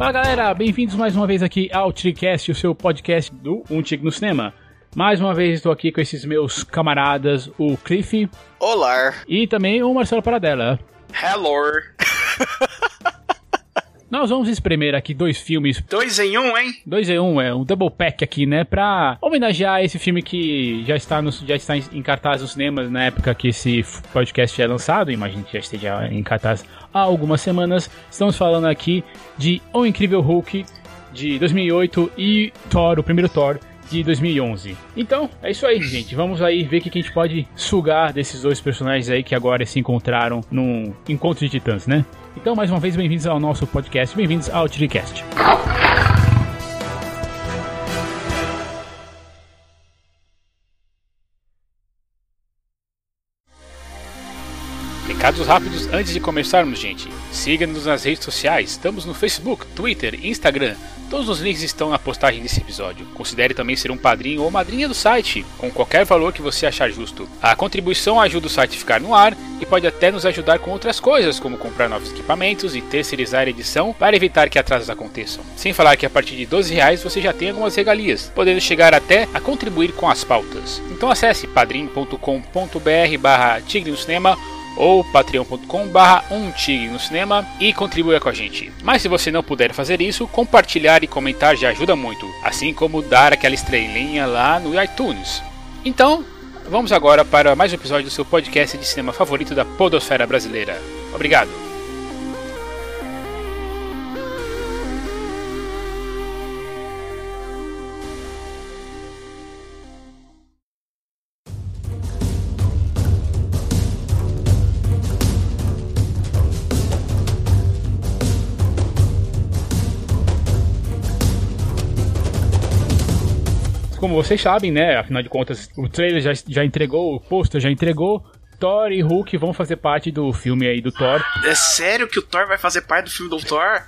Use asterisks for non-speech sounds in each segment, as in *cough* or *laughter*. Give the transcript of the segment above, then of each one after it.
Fala galera, bem-vindos mais uma vez aqui ao TriCast, o seu podcast do Um no Cinema. Mais uma vez estou aqui com esses meus camaradas, o Cliff. Olá. E também o Marcelo Paradela. Hello. *laughs* Nós vamos espremer aqui dois filmes. Dois em um, hein? Dois em um, é um double pack aqui, né? Pra homenagear esse filme que já está, no, já está em cartaz nos cinemas na época que esse podcast é lançado. Imagino que já esteja em cartaz há algumas semanas. Estamos falando aqui de O Incrível Hulk de 2008 e Thor, o primeiro Thor de 2011. Então, é isso aí, gente. Vamos aí ver o que a gente pode sugar desses dois personagens aí que agora se encontraram num encontro de titãs, né? Então, mais uma vez, bem-vindos ao nosso podcast, bem-vindos ao TriCast. Recados rápidos antes de começarmos, gente. Siga-nos nas redes sociais. Estamos no Facebook, Twitter, Instagram. Todos os links estão na postagem desse episódio. Considere também ser um padrinho ou madrinha do site, com qualquer valor que você achar justo. A contribuição ajuda o site a ficar no ar e pode até nos ajudar com outras coisas, como comprar novos equipamentos e terceirizar a edição para evitar que atrasos aconteçam. Sem falar que a partir de 12 reais você já tem algumas regalias, podendo chegar até a contribuir com as pautas. Então acesse padrim.com.br barra Tigre no Cinema ou patreon.com barra um no cinema e contribua com a gente. Mas se você não puder fazer isso, compartilhar e comentar já ajuda muito, assim como dar aquela estrelinha lá no iTunes. Então, vamos agora para mais um episódio do seu podcast de cinema favorito da podosfera brasileira. Obrigado! Como vocês sabem, né? Afinal de contas, o trailer já, já entregou, o pôster já entregou. Thor e Hulk vão fazer parte do filme aí do Thor. É sério que o Thor vai fazer parte do filme do Thor?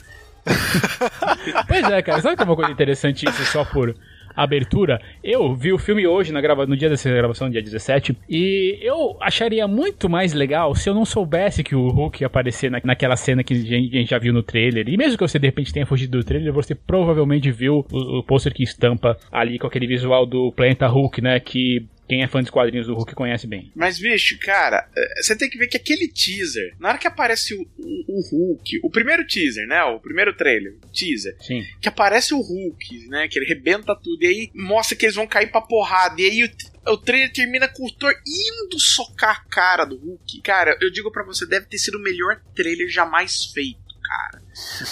*laughs* pois é, cara. Sabe que é uma coisa interessante isso só por abertura. Eu vi o filme hoje, na grava... no dia dessa gravação, dia 17, e eu acharia muito mais legal se eu não soubesse que o Hulk ia aparecer na... naquela cena que a gente já viu no trailer. E mesmo que você de repente tenha fugido do trailer, você provavelmente viu o, o pôster que estampa ali com aquele visual do Planeta Hulk, né? Que quem é fã dos quadrinhos do Hulk conhece bem. Mas, bicho, cara, você tem que ver que aquele teaser, na hora que aparece o, o, o, Hulk, o primeiro teaser, né? O primeiro trailer, teaser, Sim. que aparece o Hulk, né? Que ele rebenta tudo, e aí mostra que eles vão cair pra porrada, e aí o, o trailer termina com o Thor indo socar a cara do Hulk. Cara, eu digo para você, deve ter sido o melhor trailer jamais feito, cara.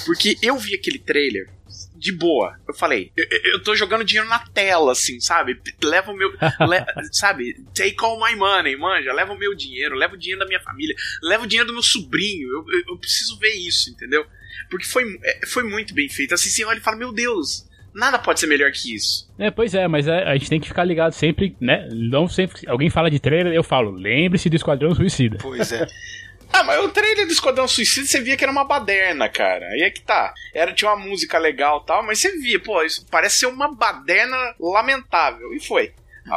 Porque eu vi aquele trailer de boa. Eu falei, eu, eu tô jogando dinheiro na tela, assim, sabe? Leva o meu. *laughs* le, sabe? Take all my money, manja. Leva o meu dinheiro, leva o dinheiro da minha família, leva o dinheiro do meu sobrinho. Eu, eu, eu preciso ver isso, entendeu? Porque foi, foi muito bem feito. Assim, você olha e fala, meu Deus. Nada pode ser melhor que isso. É, pois é, mas é, a gente tem que ficar ligado sempre, né? Não sempre. Alguém fala de trailer, eu falo, lembre-se do Esquadrão Suicida. Pois é. *laughs* Ah, mas o trailer do Esquadrão Suicida você via que era uma baderna, cara. Aí é que tá. Era, tinha uma música legal e tal, mas você via, pô, isso parece ser uma baderna lamentável. E foi.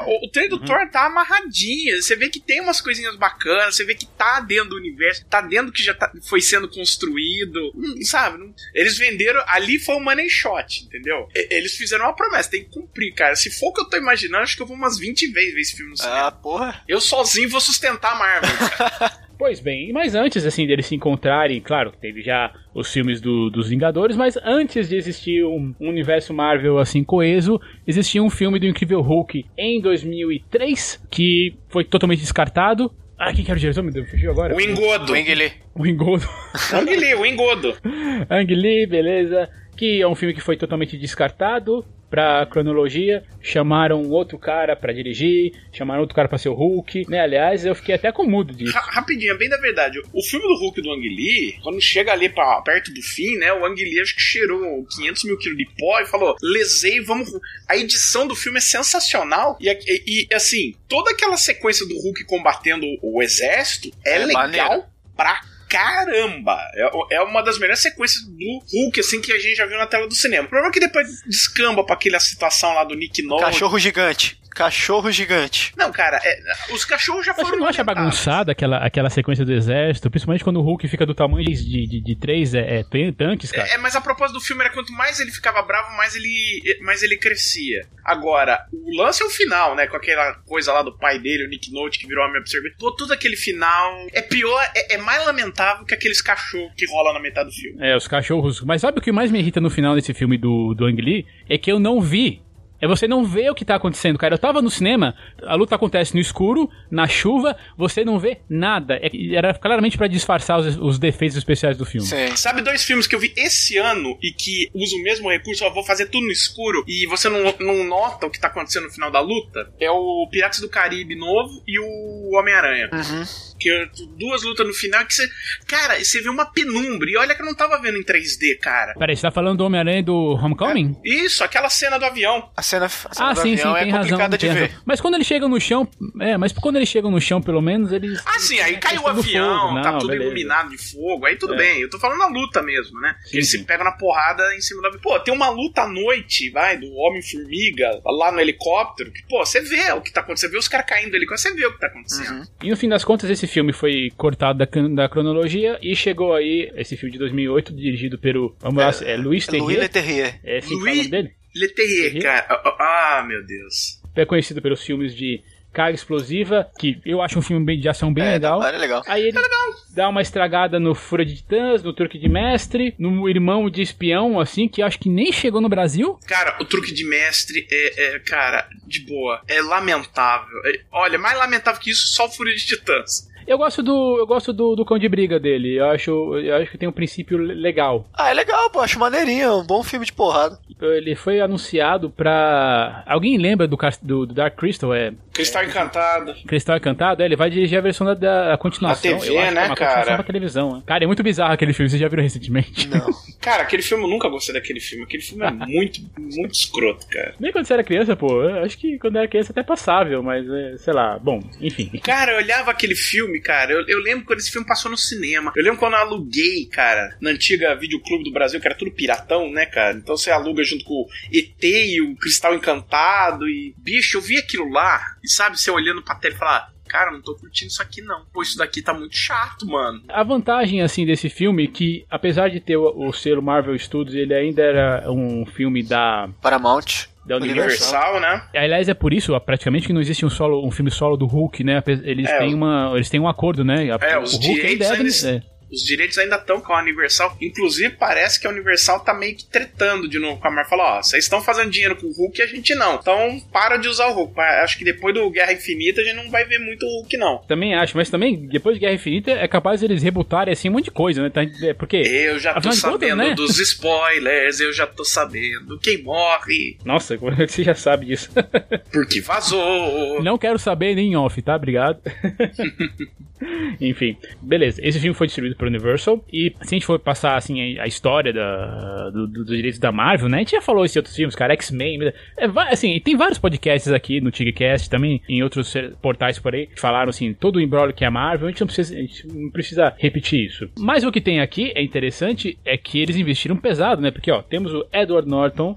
O, o trailer do uhum. Thor tá amarradinho. Você vê que tem umas coisinhas bacanas, você vê que tá dentro do universo, tá dentro do que já tá, foi sendo construído. Hum, sabe? Eles venderam. Ali foi um money shot, entendeu? Eles fizeram uma promessa, tem que cumprir, cara. Se for o que eu tô imaginando, acho que eu vou umas 20 vezes ver esse filme no cinema. Ah, porra. Eu sozinho vou sustentar a Marvel, cara. *laughs* Pois bem, mas antes assim deles se encontrarem, claro, teve já os filmes do, dos Vingadores, mas antes de existir um, um, universo Marvel assim coeso, existia um filme do Incrível Hulk em 2003 que foi totalmente descartado. Ah, quem que era o diretor? Me deu, fugiu agora. O Engodo. O Lee. O Engodo. o Ang Lee, o Engodo. *laughs* Ang Lee, beleza. Que é um filme que foi totalmente descartado pra cronologia, chamaram outro cara para dirigir, chamaram outro cara para ser o Hulk, né? Aliás, eu fiquei até com mudo disso. Ra rapidinho, é bem da verdade. O filme do Hulk do Ang Lee, quando chega ali pra, perto do fim, né? O Ang Lee acho que cheirou 500 mil quilos de pó e falou: lesei, vamos. A edição do filme é sensacional. E, e, e assim, toda aquela sequência do Hulk combatendo o exército é, é legal maneiro. pra caramba! É, é uma das melhores sequências do Hulk, assim, que a gente já viu na tela do cinema. O problema é que depois descamba pra aquela situação lá do Nick Nolte. Cachorro gigante. Cachorro gigante. Não, cara, é, os cachorros já Mas foram. você não acha bagunçada aquela, aquela sequência do exército? Principalmente quando o Hulk fica do tamanho de, de, de, três é, é, tan- tanques, cara. É, mas a propósito do filme era quanto mais ele ficava bravo, mais ele, mais ele crescia. Agora, o lance é o final, né? Com aquela coisa lá do pai dele, o Nick Note, que virou homem absorvente. Pô, tudo aquele final é pior, é, é mais lamentável que aqueles cachorros que rola na metade do filme. É, os cachorros. Mas sabe o que mais me irrita no final desse filme do, do Ang Lee? É que eu não vi. É você não vê o que tá acontecendo, cara. Eu tava no cinema, a luta acontece no escuro, na chuva, você não vê nada. É- era claramente pra disfarçar os, os defeitos especiais do filme. Sim. Sabe dois filmes que eu vi esse ano e que usam o mesmo recurso, ó, vou fazer tudo no escuro e você não, não nota o que tá acontecendo no final da luta? É o Piratas do Caribe novo e o Homem-Aranha. Uhum. Que é duas lutas no final que você. Cara, você vê uma penumbra. E olha que eu não tava vendo em 3D, cara. Peraí, você tá falando do Homem-Aranha e do Homecoming? Isso, aquela cena do avião. A cena, a cena Ah, do sim, sim, avião é tem razão. complicada de ver. razão. Mas quando eles chegam no chão. É, mas quando eles chegam no chão, pelo menos, eles. Ah, sim, aí É caiu o avião, fogo. tá Não, tudo beleza. iluminado de fogo, aí tudo É. bem. Eu tô falando na luta mesmo, né? Sim, Eles sim. se pegam na porrada em cima do avião. Pô, tem uma luta à noite, vai, do Homem-Formiga lá no helicóptero, que, pô, você vê o que tá acontecendo, você vê os caras caindo do helicóptero, você vê o que tá acontecendo. Uhum. E no fim das contas, esse filme foi cortado da, da cronologia e chegou aí, esse filme de 2008, dirigido pelo. Vamos lá, é Luiz Louis Terrier. Leterrier. É assim que o Louis- nome dele? Leterrier, cara. Ah, ah, meu Deus. É conhecido pelos filmes de Carga Explosiva, que eu acho um filme de ação bem é, legal. É legal. Aí ele dá uma estragada no Fúria de Titãs, no Truque de Mestre, no Irmão de Espião, assim, que eu acho que nem chegou no Brasil. Cara, o truque de mestre é, é, cara, de boa. É lamentável. É- olha, mais lamentável que isso, só o Fúria de Titãs. Eu gosto do, eu gosto do, do Cão de Briga dele. Eu acho, eu acho que tem um princípio le- legal. Ah, é legal, pô. Acho maneirinho. é Um bom filme de porrada. Ele foi anunciado pra. Alguém lembra do, do, do Dark Crystal? É Cristal Encantado. Cristal Encantado? É, ele vai dirigir a versão da, da continuação. Na TV, eu acho que né, é uma continuação cara? pra televisão. né? Cara, é muito bizarro aquele filme. Vocês já viram recentemente? Não. *laughs* Cara, aquele filme eu nunca gostei daquele filme. Aquele filme é *laughs* muito, muito escroto, cara. Nem quando você era criança, pô. Acho que quando era criança até passável, mas é, sei lá. Bom, enfim. Cara, eu olhava aquele filme, cara. Eu, eu lembro quando esse filme passou no cinema. Eu lembro quando eu aluguei, cara, na antiga Videoclube do Brasil, que era tudo piratão, né, cara? Então você aluga junto com o ET e o Cristal Encantado. E, bicho, eu vi aquilo lá. E sabe, você olhando pra tela e falar. Cara, não tô curtindo isso aqui não. Pô, isso daqui tá muito chato, mano. A vantagem, assim, desse filme, que apesar de ter o, o selo Marvel Studios, ele ainda era um filme da, Paramount. da Universal. Universal, né? Aliás, é por isso, praticamente, que não existe um, solo, um filme solo do Hulk, né? Eles, É, têm, uma, eles têm um acordo, né? A- É, o os Hulk direitos ainda é- ainda- é. Os direitos ainda estão com a Universal. Inclusive, parece que a Universal tá meio que tretando de novo com a Marvel. Falou, ó, vocês estão fazendo dinheiro com o Hulk e a gente não. Então, para de usar o Hulk. Acho que depois do Guerra Infinita a gente não vai ver muito o Hulk, não. Também acho, mas também, depois de Guerra Infinita, é capaz eles rebutarem, assim, um monte de coisa, né? Tá- é, Porque, Eu já tô de contas, sabendo né? dos spoilers, eu já tô sabendo quem morre, nossa, como é que você já sabe disso? porque vazou. Não quero saber nem em off, tá? Obrigado. *laughs* *laughs* Enfim, beleza. Esse filme foi distribuído pela Universal. E se a gente for passar assim a história da, do- do- dos direitos da Marvel, né? A gente já falou isso em outros filmes, cara, X-Men. É, assim, tem vários podcasts aqui no TigCast, também em outros portais por aí, que falaram assim, todo o embrólio que é a Marvel, a gente, não precisa, a gente não precisa repetir isso. Mas o que tem aqui é interessante é que eles investiram pesado, né? Porque, ó, temos o Edward Norton.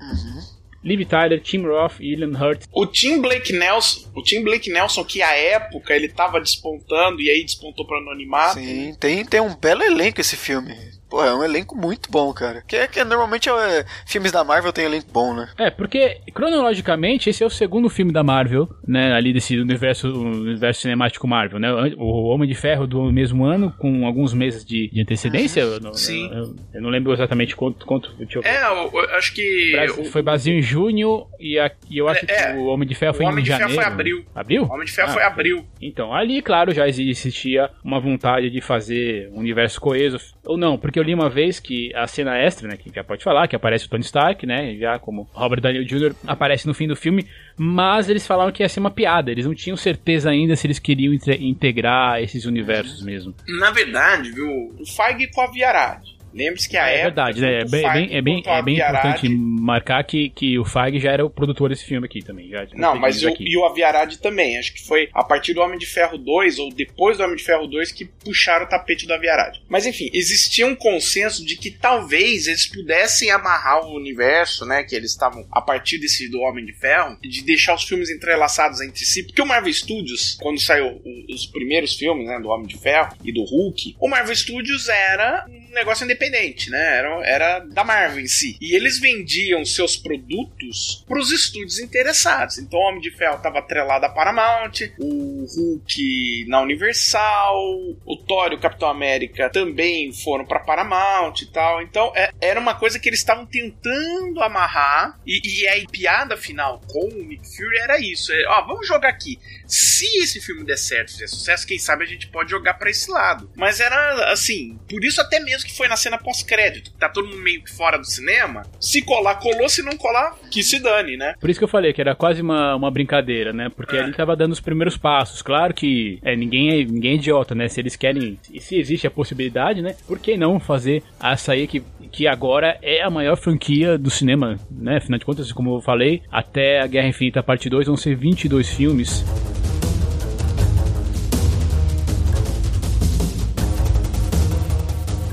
Liv Tyler, Tim Roth e Ian Hurt O Tim Blake Nelson, o Tim Blake Nelson, que à época ele tava despontando e aí despontou pro anonimato. Sim, tem, tem um belo elenco esse filme. Pô, é um elenco muito bom, cara. Que, que normalmente é, filmes da Marvel tem elenco bom, né? É, porque cronologicamente esse é o segundo filme da Marvel, né, ali desse universo, universo cinemático Marvel, né? O Homem de Ferro do mesmo ano, com alguns meses de, de antecedência. eu não- Sim. Eu, eu não lembro exatamente quanto. quanto eu. É, eu, eu acho que. Brasil- foi Brasil em junho e, a- e eu acho É, que é. o Homem de Ferro foi O Homem em de Ferro janeiro. foi abril. Abril? O Homem de Ferro Ah, foi abril. Então, ali, claro, já existia uma vontade de fazer um universo coeso. Ou não, porque eu li uma vez que a cena extra, né, que já pode falar, que aparece o Tony Stark, né, já como Robert Downey Jr. aparece no fim do filme, mas eles falaram que ia ser uma piada. Eles não tinham certeza ainda se eles queriam inte- integrar esses universos mesmo. Na verdade, viu, o Feige com a Viarade. Lembre-se que a é, época. verdade, né? É bem, bem, é bem, é bem importante marcar que, que o Feig já era o produtor desse filme aqui também. Já Não, mas o, e o Aviarad também. Acho que foi a partir do Homem de Ferro 2 ou depois do Homem de Ferro 2 que puxaram o tapete do Aviarad. Mas enfim, existia um consenso de que talvez eles pudessem amarrar o universo, né? Que eles estavam a partir desse do Homem de Ferro, de deixar os filmes entrelaçados entre si. Porque o Marvel Studios, quando saiu os primeiros filmes, né? Do Homem de Ferro e do Hulk, o Marvel Studios era um negócio independente, né? Era, era da Marvel em si. E eles vendiam seus produtos para os estúdios interessados. Então o Homem de Ferro estava atrelado à Paramount, o Hulk na Universal, o Thor e o Capitão América também foram para Paramount e tal. Então é, era uma coisa que eles estavam tentando amarrar. E, e a piada final com o Nick Fury era isso: é, ó, vamos jogar aqui. Se esse filme der certo, fizer sucesso, quem sabe a gente pode jogar para esse lado. Mas era assim, por isso até mesmo que foi na cena pós-crédito, que tá todo mundo meio fora do cinema. Se colar, colou, se não colar, que se dane, né? Por isso que eu falei que era quase uma, uma brincadeira, né? Porque é. ele tava dando os primeiros passos. Claro que é, ninguém, é, ninguém é idiota, né? Se eles querem, e se existe a possibilidade, né? Por que não fazer açaí que, que agora é a maior franquia do cinema, né? Afinal de contas, como eu falei, até a Guerra Infinita Parte 2 vão ser 22 filmes.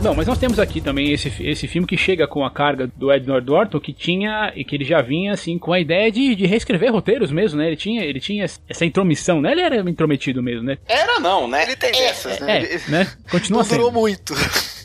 Não, mas nós temos aqui também esse, esse filme que chega com a carga do Edward Norton, que tinha e que ele já vinha assim com a ideia de, de reescrever roteiros mesmo, né? Ele tinha, ele tinha essa intromissão, né? Ele era intrometido mesmo, né? Era não, né? Ele tem é, essas, né? É, né? Continua Não durou muito.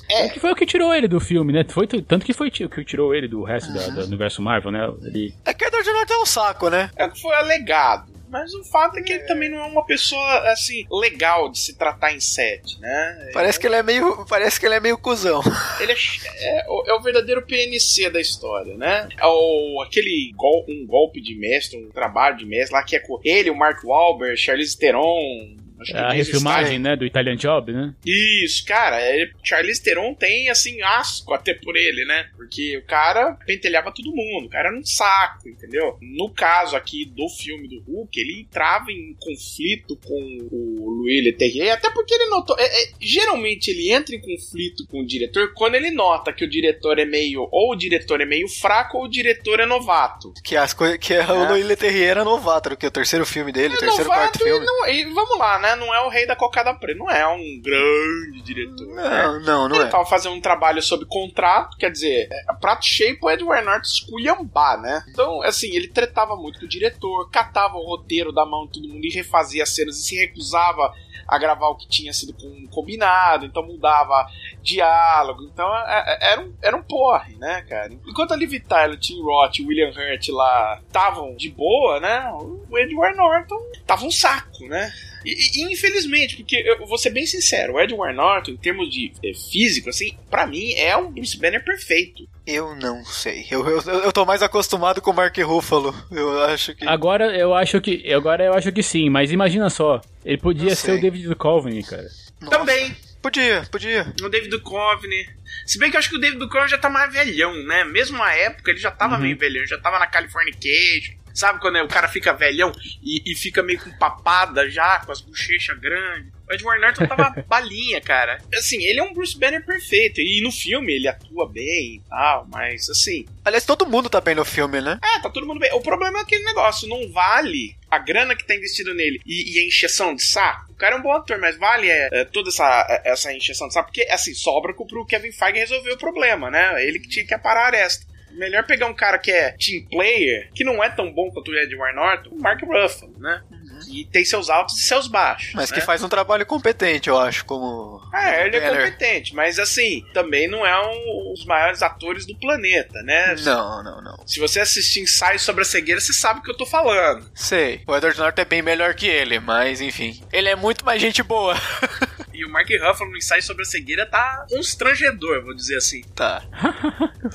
É. Que foi o que tirou ele do filme, né? Foi, tanto que foi o que tirou ele do resto uhum. da, do universo Marvel, né? Ele... É que o Edward Norton é um saco, né? É que foi alegado. Mas o fato é que ele também não é uma pessoa, assim, legal de se tratar em set, né? Parece que ele é meio. Parece que ele é meio cuzão. *laughs* Ele é, é, é o verdadeiro PNC da história, né? É o, aquele gol, um golpe de mestre, um trabalho de mestre lá que é com ele, o Mark Wahlberg, Charlize Theron, é a refilmagem, né, do Italian Job, né? Isso, cara, é, Charlize Theron tem, assim, asco até por ele, né? Porque o cara pentelhava todo mundo, o cara era um saco, entendeu? No caso aqui do filme do Hulk, ele entrava em conflito com o Louis Leterrier, até porque ele notou... É, é, geralmente ele entra em conflito com o diretor quando ele nota que o diretor é meio... Ou o diretor é meio fraco ou o diretor é novato. Que, as que é. o Louis Leterrier era novato, que é o terceiro filme dele, o terceiro, quarto filme. E, não, e vamos lá, né? Né? Não é o rei da cocada preta, não é um grande diretor. Não, né? não, não Ele é. tava fazendo um trabalho sob contrato, quer dizer, é, prato cheio pro Edward Norton esculhambar, né? Então, assim, ele tretava muito com o diretor, catava o roteiro da mão de todo mundo e refazia as cenas e se recusava a gravar o que tinha sido combinado, então mudava diálogo, então é, é, era um, era um porre, né, cara? Enquanto a Liv Tyler, Tim Roth e William Hurt lá estavam de boa, né, o Edward Norton tava um saco, né? E, e, infelizmente, porque eu vou ser bem sincero, o Edward Norton, em termos de é, físico, assim, para mim é um Bruce Banner perfeito. Eu não sei. Eu, eu, eu tô mais acostumado com o Mark Ruffalo. Eu acho que. Agora eu acho que. Agora eu acho que sim, mas imagina só. Ele podia ser o David Duchovny, cara. Nossa. Também. Podia, podia. O David Duchovny. Se bem que eu acho que o David Duchovny já tá mais velhão, né? Mesmo na época ele já tava uhum. meio velhão, já tava na Californication. Sabe quando o cara fica velhão e, e fica meio com papada já, com as bochechas grandes? O Edward Norton tava *laughs* balinha, cara. Assim, ele é um Bruce Banner perfeito. E no filme ele atua bem e tal, mas assim. Aliás, todo mundo tá bem no filme, né? É, tá todo mundo bem. O problema é aquele negócio, não vale a grana que tá investido nele e, e a encheção de saco. O cara é um bom ator, mas vale é, é, toda essa, é, essa encheção de saco, porque assim, sobra pro Kevin Feige resolver o problema, né? Ele que tinha que aparar esta. Melhor pegar um cara que é team player, que não é tão bom quanto o Edward Norton, o Mark Ruffalo, né? Uhum. Que tem seus altos e seus baixos. Mas né? que faz um trabalho competente, eu acho, como. É, ele é competente, mas assim, também não é um, os maiores atores do planeta, né? Não, não, não. Se você assistir ensaio sobre a cegueira, você sabe o que eu tô falando. Sei. O Edward Norton é bem melhor que ele, mas enfim. Ele é muito mais gente boa. *laughs* E o Mark Ruffalo no ensaio sobre a cegueira tá constrangedor, vou dizer assim. Tá.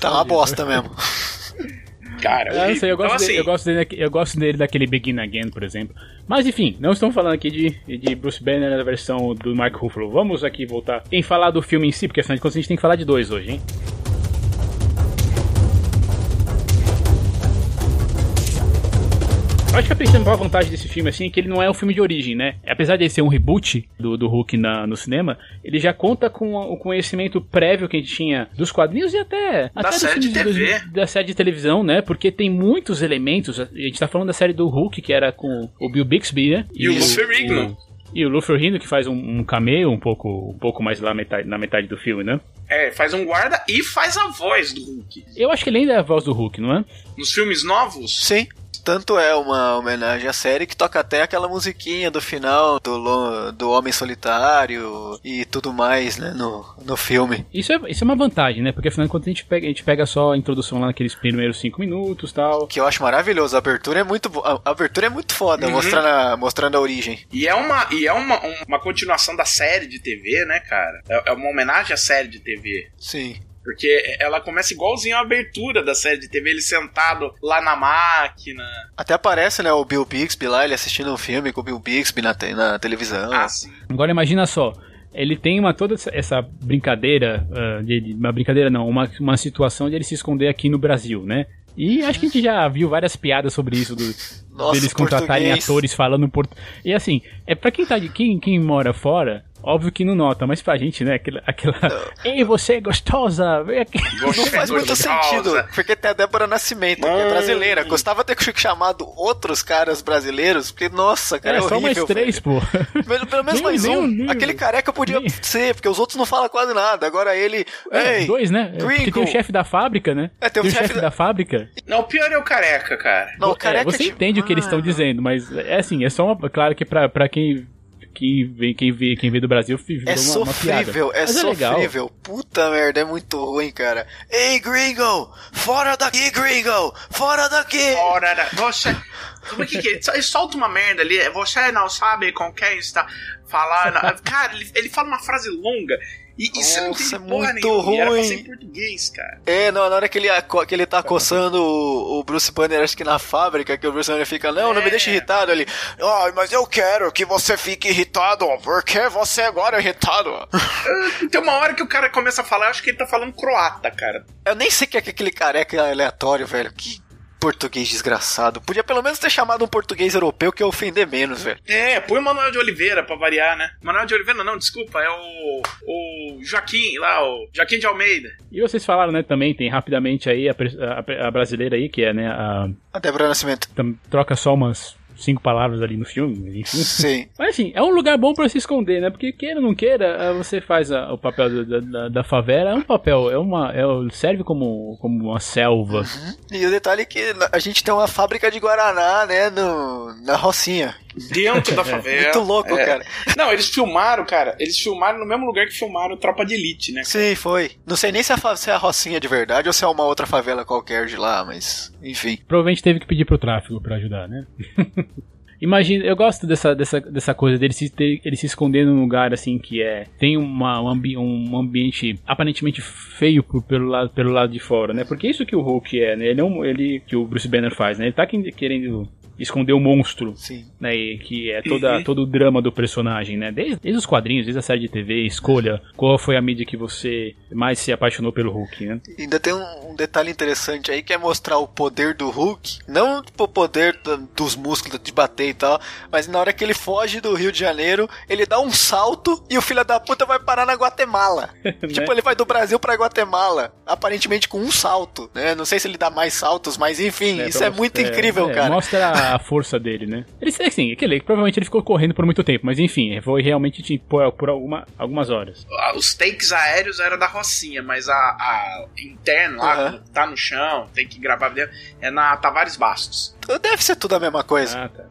tá uma bosta mesmo. *laughs* Cara, eu, sei, eu, gosto então, dele, assim... eu, gosto dele, eu gosto dele daquele Begin Again, por exemplo. Mas enfim, não estamos falando aqui de, de Bruce Banner na versão do Mark Ruffalo. Vamos aqui voltar em falar do filme em si, porque afinal de contas a gente tem que falar de dois hoje, hein? Eu acho que a principal vantagem desse filme, assim, é que ele não é um filme de origem, né? Apesar de ele ser um reboot do, do Hulk na, no cinema, ele já conta com o conhecimento prévio que a gente tinha dos quadrinhos e até, da até série de TV. da série de televisão, né? Porque tem muitos elementos. A gente tá falando da série do Hulk, que era com o Bill Bixby, né? E, e o Ferrigno. E o Lou Ferrigno, que faz um, um cameo um pouco, um pouco mais lá metade, na metade do filme, né? É, faz um guarda e faz a voz do Hulk. Eu acho que ele ainda é a voz do Hulk, não é? Nos filmes novos? Sim tanto é uma homenagem à série que toca até aquela musiquinha do final do, do Homem Solitário e tudo mais, né, no, no filme. Isso é, isso é uma vantagem, né? Porque afinal de contas a gente pega, a gente pega só a introdução lá naqueles primeiros cinco minutos tal. Que eu acho maravilhoso. A abertura é muito a, a abertura é muito foda, uhum. mostrando, a, mostrando a origem. E é, uma, e é uma, uma continuação da série de TV, né, cara? É, é uma homenagem à série de TV. Sim. Porque ela começa igualzinho a abertura da série de TV, ele sentado lá na máquina. Até aparece, né, o Bill Bixby lá, ele assistindo um filme com o Bill Bixby na, na televisão. Ah, sim. Agora imagina só, ele tem uma toda essa brincadeira, uh, de, uma brincadeira não, uma, uma situação de ele se esconder aqui no Brasil, né? E acho que a gente já viu várias piadas sobre isso, do, Nossa, deles contratarem português. atores falando português. E assim, é para quem tá de quem, quem mora fora, Óbvio que não nota, mas pra gente, né? Aquela. aquela *laughs* Ei, você é gostosa! Vem aqui. *laughs* Não faz muito sentido. Porque tem a Débora Nascimento, que é brasileira. Gostava de ter chamado outros caras brasileiros, porque, nossa, cara, é, é só mais três, pô. *laughs* Pelo, pelo menos mais um. Nem, Aquele careca podia nem. ser, porque os outros não falam quase nada. Agora ele. É, Ei, dois, né? Twinkle. Porque tem o chefe da fábrica, né? É, tem o, tem o chefe da... da... fábrica. Não, o pior é o careca, cara. Não, o careca é, você entende o que eles estão dizendo, mas é assim, é só uma. Claro que pra, pra quem quem vê, quem vê, quem vê do Brasil virou é uma, sofrível, uma é sofrível. É Puta merda, é muito ruim, cara. Ei, gringo! Fora daqui, gringo! Fora daqui! Fora da... Você... Como é que, que ele solta uma merda ali? Você não sabe com quem está falando. *laughs* Cara, ele, ele fala uma frase longa e isso Nossa, não é muito ruim. Português, cara. É, não, na hora que ele, que ele tá coçando o, o Bruce Banner, acho que na fábrica, que o Bruce Banner fica, não, é. não me deixe irritado. Ele, ah, mas eu quero que você fique irritado, porque você agora é irritado. *laughs* Tem uma hora que o cara começa a falar, acho que ele tá falando croata, cara. Eu nem sei que é aquele careca aleatório, velho. Que português desgraçado. Podia pelo menos ter chamado um português europeu que ia ofender menos, velho. É, põe o Manuel de Oliveira pra variar, né? Manuel de Oliveira, não, desculpa, é o. O Joaquim lá, o Joaquim de Almeida. E vocês falaram, né, também, tem rapidamente aí a, a, a brasileira aí, que é, né, a. A Débora Nascimento. Troca só umas cinco palavras ali no filme, enfim. Sim. Mas assim, é um lugar bom para se esconder, né? Porque queira ou não queira, eh, você faz a, o papel da, da, da, favela, é um papel, é uma, é, serve como, como uma selva. Uhum. E o detalhe é que a gente tem uma fábrica de Guaraná, né, no, na Rocinha. Dentro da *laughs* é, favela. Muito louco, é. cara. Não, eles filmaram, cara. Eles filmaram no mesmo lugar que filmaram Tropa de Elite, né? Cara? Sim, foi. Não sei nem se é, se é a Rocinha de verdade ou se é uma outra favela qualquer de lá, mas enfim. Provavelmente teve que pedir pro tráfego para ajudar, né? *laughs* Imagina, eu gosto dessa, dessa, dessa coisa dele se, ter, ele se esconder num lugar assim que é. Tem uma, um, ambi, um ambiente aparentemente feio por, pelo, lado, pelo lado de fora, né? Porque isso que o Hulk é, né? Ele é um, ele que o Bruce Banner faz, né? Ele tá querendo esconder o monstro, Sim. né? E que é toda, todo o drama do personagem, né? Desde, desde, os quadrinhos, desde a série de TV, escolha qual foi a mídia que você mais se apaixonou pelo Hulk, né? Ainda tem um, um detalhe interessante aí que é mostrar o poder do Hulk, não tipo, o poder dos músculos de bater e tal, mas na hora que ele foge do Rio de Janeiro, ele dá um salto e o filho da puta vai parar na Guatemala. *laughs* né? Tipo, ele vai do Brasil pra Guatemala, aparentemente com um salto, né? Não sei se ele dá mais saltos, mas enfim, é, isso é muito incrível, é, cara. Mostra a força dele, né? Ele, assim, aquele, provavelmente ele ficou correndo por muito tempo, mas enfim, foi realmente tipo, por, por alguma, algumas horas. Os takes aéreos eram da Rocinha, mas a, a interno lá, uhum. tá no chão, tem que gravar dentro, é na Tavares Bastos. Deve ser tudo a mesma coisa. Ah, tá.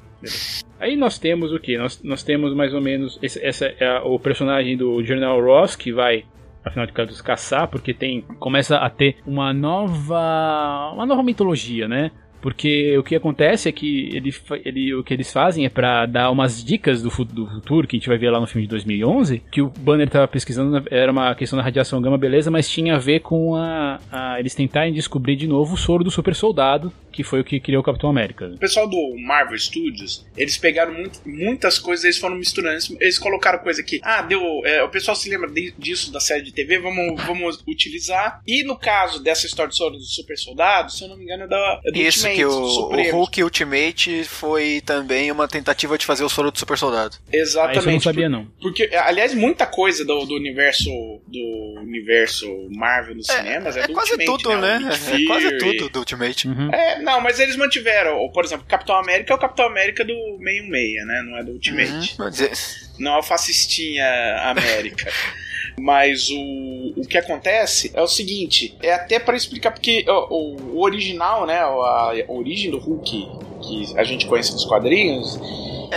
Aí nós temos o que? Nós, nós temos mais ou menos esse, essa é o personagem do General Ross que vai afinal de contas caçar porque tem começa a ter uma nova uma nova mitologia, né? Porque o que acontece é que ele, ele, o que eles fazem é para dar umas dicas do, do, futuro, que a gente vai ver lá no filme de 2011, que o Banner estava pesquisando, era uma questão da radiação gama, beleza, mas tinha a ver com a, a, eles tentarem descobrir de novo o soro do super soldado, que foi o que criou o Capitão América. O pessoal do Marvel Studios, eles pegaram muito, muitas coisas, eles foram misturando, eles, colocaram coisa que, ah, deu, é, o pessoal se lembra de, disso da série de TV, vamos, vamos utilizar. E no caso dessa história do soro do super soldado, se eu não me engano, é da, é do Isso, que o, o Hulk Ultimate foi também uma tentativa de fazer o soro do super soldado. Exatamente. Ah, isso eu não sabia, não. Porque, aliás, muita coisa do, do universo do universo Marvel nos é, cinemas é, é do quase Ultimate, tudo, né? né? É quase tudo do Ultimate. Uhum. É, não, mas eles mantiveram. Por exemplo, Capitão América é o Capitão América do 616, né? Não é do Ultimate. Uhum. Não é o fascistinha América. *laughs* Mas o, o que acontece é o seguinte: é até para explicar, porque o, o, original, né? A, a origem do Hulk que a gente conhece nos quadrinhos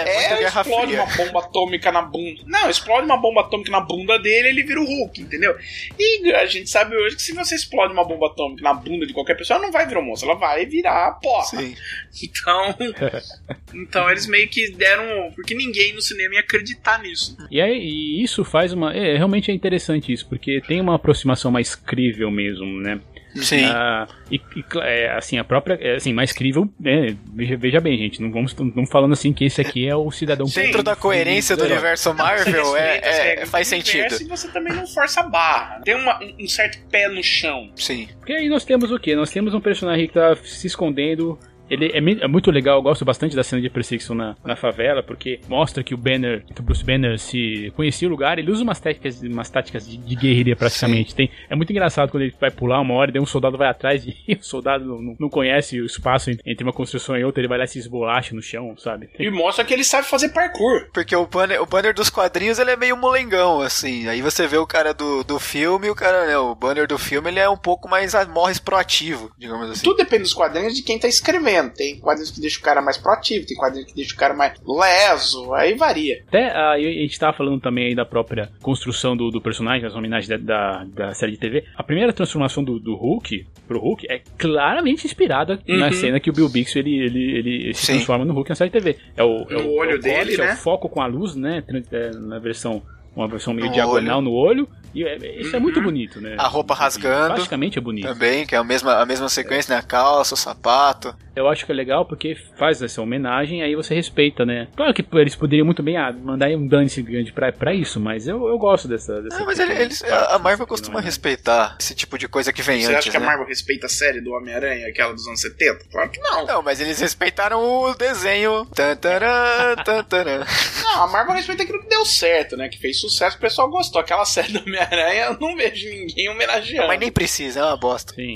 é, é explode uma bomba atômica na bunda. Não, explode uma bomba atômica na bunda dele ele vira o Hulk, entendeu? E a gente sabe hoje que se você explode uma bomba atômica na bunda de qualquer pessoa, ela não vai virar um monstro, ela vai virar porra. Sim. *laughs* Então, *laughs* então eles meio que deram. Porque ninguém no cinema ia acreditar nisso. E, aí, e isso faz uma. É, realmente é interessante isso, porque tem uma aproximação mais crível mesmo, né? Sim. Ah, e, e é, assim, a própria. É, assim, mais crível, né? Veja, veja bem, gente. Não vamos, não falando assim que esse aqui é o cidadão Dentro da coerência do universo Marvel, é, é, faz sentido. E você também não força a barra. Tem uma, um certo pé no chão. Sim. Porque aí nós temos o quê? Nós temos um personagem que tá se escondendo ele é, é, muito legal, eu gosto bastante da cena de perseguição na, na favela, porque mostra que o Banner, que o Bruce Banner se conhecia o lugar, ele usa umas táticas, umas táticas de, de guerrilha praticamente. Tem, é muito engraçado quando ele vai pular uma hora, e daí um soldado vai atrás *laughs* e o soldado não, não conhece o espaço entre uma construção e outra, ele vai lá e se esbolacha no chão, sabe? E mostra que ele sabe fazer parkour. Porque o banner, o banner dos quadrinhos ele é meio molengão, assim. Aí você vê o cara do, do filme, o cara, né, o banner do filme, ele é um pouco mais morres proativo, digamos assim. Tudo depende dos quadrinhos de quem tá escrevendo. Tem quadrinhos que deixam o cara mais proativo, tem quadrinhos que deixam o cara mais leso, aí varia. Até a, a gente tava falando também aí da própria construção do, do personagem, as homenagens da, da, da, série de TV. A primeira transformação do, do Hulk pro Hulk é claramente inspirada uhum. na cena que o Bill Bixby ele, ele, ele se transforma no Hulk na série de TV. É o, é o, olho é o dele, corte, né? É o foco com a luz, né? É, na versão uma versão meio no diagonal olho. no olho. E é, isso uhum. é muito uhum. bonito, né? A roupa rasgando. Praticamente é bonito. Também, que é a mesma, a mesma sequência, é. né? A calça, o sapato. Eu acho que é legal porque faz essa homenagem, aí você respeita, né? Claro que eles poderiam muito bem ah, mandar um dane-se grande pra, pra isso, mas eu, eu gosto dessa. dessa não, mas eles, a Marvel costuma é respeitar esse tipo de coisa que vem você antes. Você acha que né? a Marvel respeita a série do Homem-Aranha, aquela dos anos 70? Claro que não. Não, mas eles respeitaram o desenho. Tantarã, tantarã. não, a Marvel respeita aquilo que deu certo, né? Que fez sucesso, o pessoal gostou. Aquela série do Homem-Aranha, eu não vejo ninguém homenageando. Mas nem precisa, é uma bosta. Sim,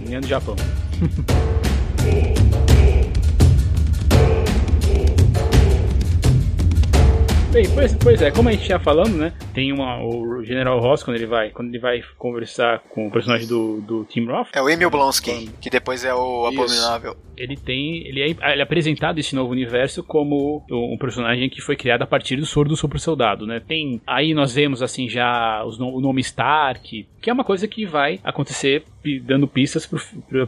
nem é do Japão. *laughs* Bem, pois, pois, é, como a gente tinha falando, né? Tem uma, o General Ross, quando ele vai, quando ele vai conversar com o personagem do, do Tim Roth. É o Emil Blonsky, quando... que depois é o Abominável. Ele tem. Ele é, ele é apresentado esse novo universo como um personagem que foi criado a partir do soro do super soldado, né? Tem. Aí nós vemos assim já os, o nome Stark, que é uma coisa que vai acontecer dando pistas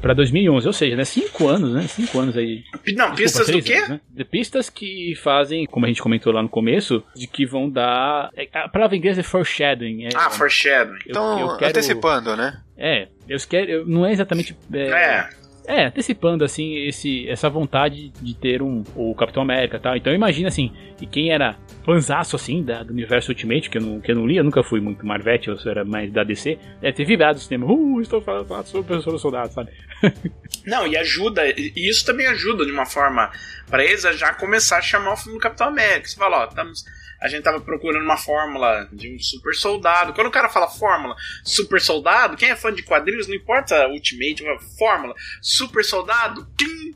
para 2011, ou seja, né, cinco anos, né, cinco anos aí. Não, Desculpa, pistas do quê? Anos, né? De pistas que fazem, como a gente comentou lá no começo, de que vão dar. É, a palavra inglesa é foreshadowing. É, ah, foreshadowing. então, eu quero, antecipando, né? É, eu quero, eu, não é exatamente. É, é. É, antecipando assim esse, essa vontade de ter um o Capitão América, tal. Então imagina assim, e quem era fanzaço assim da, do universo Ultimate, que eu não, que eu não li, eu nunca fui muito Marvete, eu era mais da DC, deve ter vibrado o cinema. Uh, estou falando, falando sobre o soldado, sabe? *laughs* não, e ajuda, e isso também ajuda de uma forma para eles a já começar a chamar o filme do Capitão América. Você fala, ó, estamos a gente tava procurando uma fórmula de um super soldado. Quando o cara fala fórmula super soldado, quem é fã de quadrinhos, não importa Ultimate, fórmula super soldado,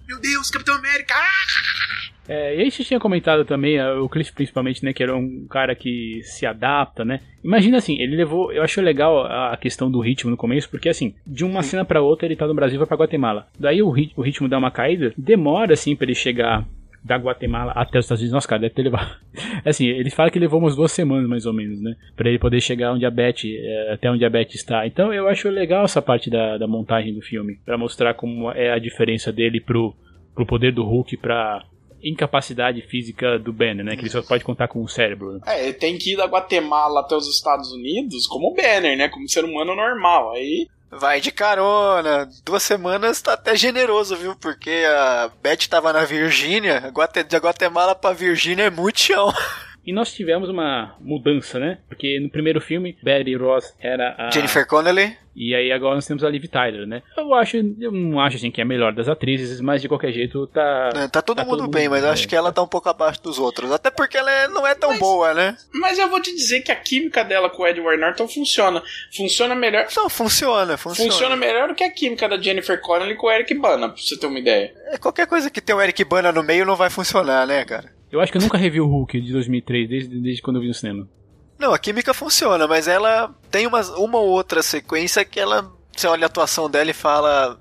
meu Deus, Capitão América! Ah! É, e aí você tinha comentado também, é, o Cliff principalmente, né, que era um cara que se adapta, né? Imagina assim, ele levou, eu achei legal a questão do ritmo no começo, porque assim, de uma cena para outra ele tá no Brasil e vai pra Guatemala. Daí o, rit o ritmo dá uma caída, demora assim para ele chegar da Guatemala até os Estados Unidos. Nossa, cara, deve ter levado. *laughs* Assim, ele fala que levou umas duas semanas mais ou menos, né? Pra ele poder chegar onde a Beth, é, até onde a Beth está. Então eu acho legal essa parte da, da montagem do filme, para mostrar como é a diferença dele pro, pro poder do Hulk pra incapacidade física do Banner, né? Que ele só pode contar com o cérebro. Né? É, ele tem que ir da Guatemala até os Estados Unidos como Banner, né? Como ser humano normal. Aí Vai de carona. Duas semanas tá até generoso, viu? Porque a Beth tava na Virgínia. De Guatemala pra Virgínia é muito chão. *laughs* E nós tivemos uma mudança, né? Porque no primeiro filme, Betty Ross era a. Jennifer Connelly. E aí agora nós temos a Liv Tyler, né? Eu acho, eu não acho assim que é a melhor das atrizes, mas de qualquer jeito tá. É, tá todo, tá mundo, todo bem, mas eu acho que ela tá um pouco abaixo dos outros. Até porque ela é, não é tão mas, boa, né? Mas eu vou te dizer que a química dela com o Edward Norton funciona. Funciona melhor. Não, funciona, funciona. Funciona melhor do que a química da Jennifer Connelly com o Eric Bana, pra você ter uma ideia. É, qualquer coisa que tem o Eric Bana no meio não vai funcionar, né, cara? Eu acho que eu nunca revi o Hulk de 2003, desde, desde quando eu vi no cinema. Não, a química funciona, mas ela tem uma, uma ou outra sequência que ela. Você olha a atuação dela e fala.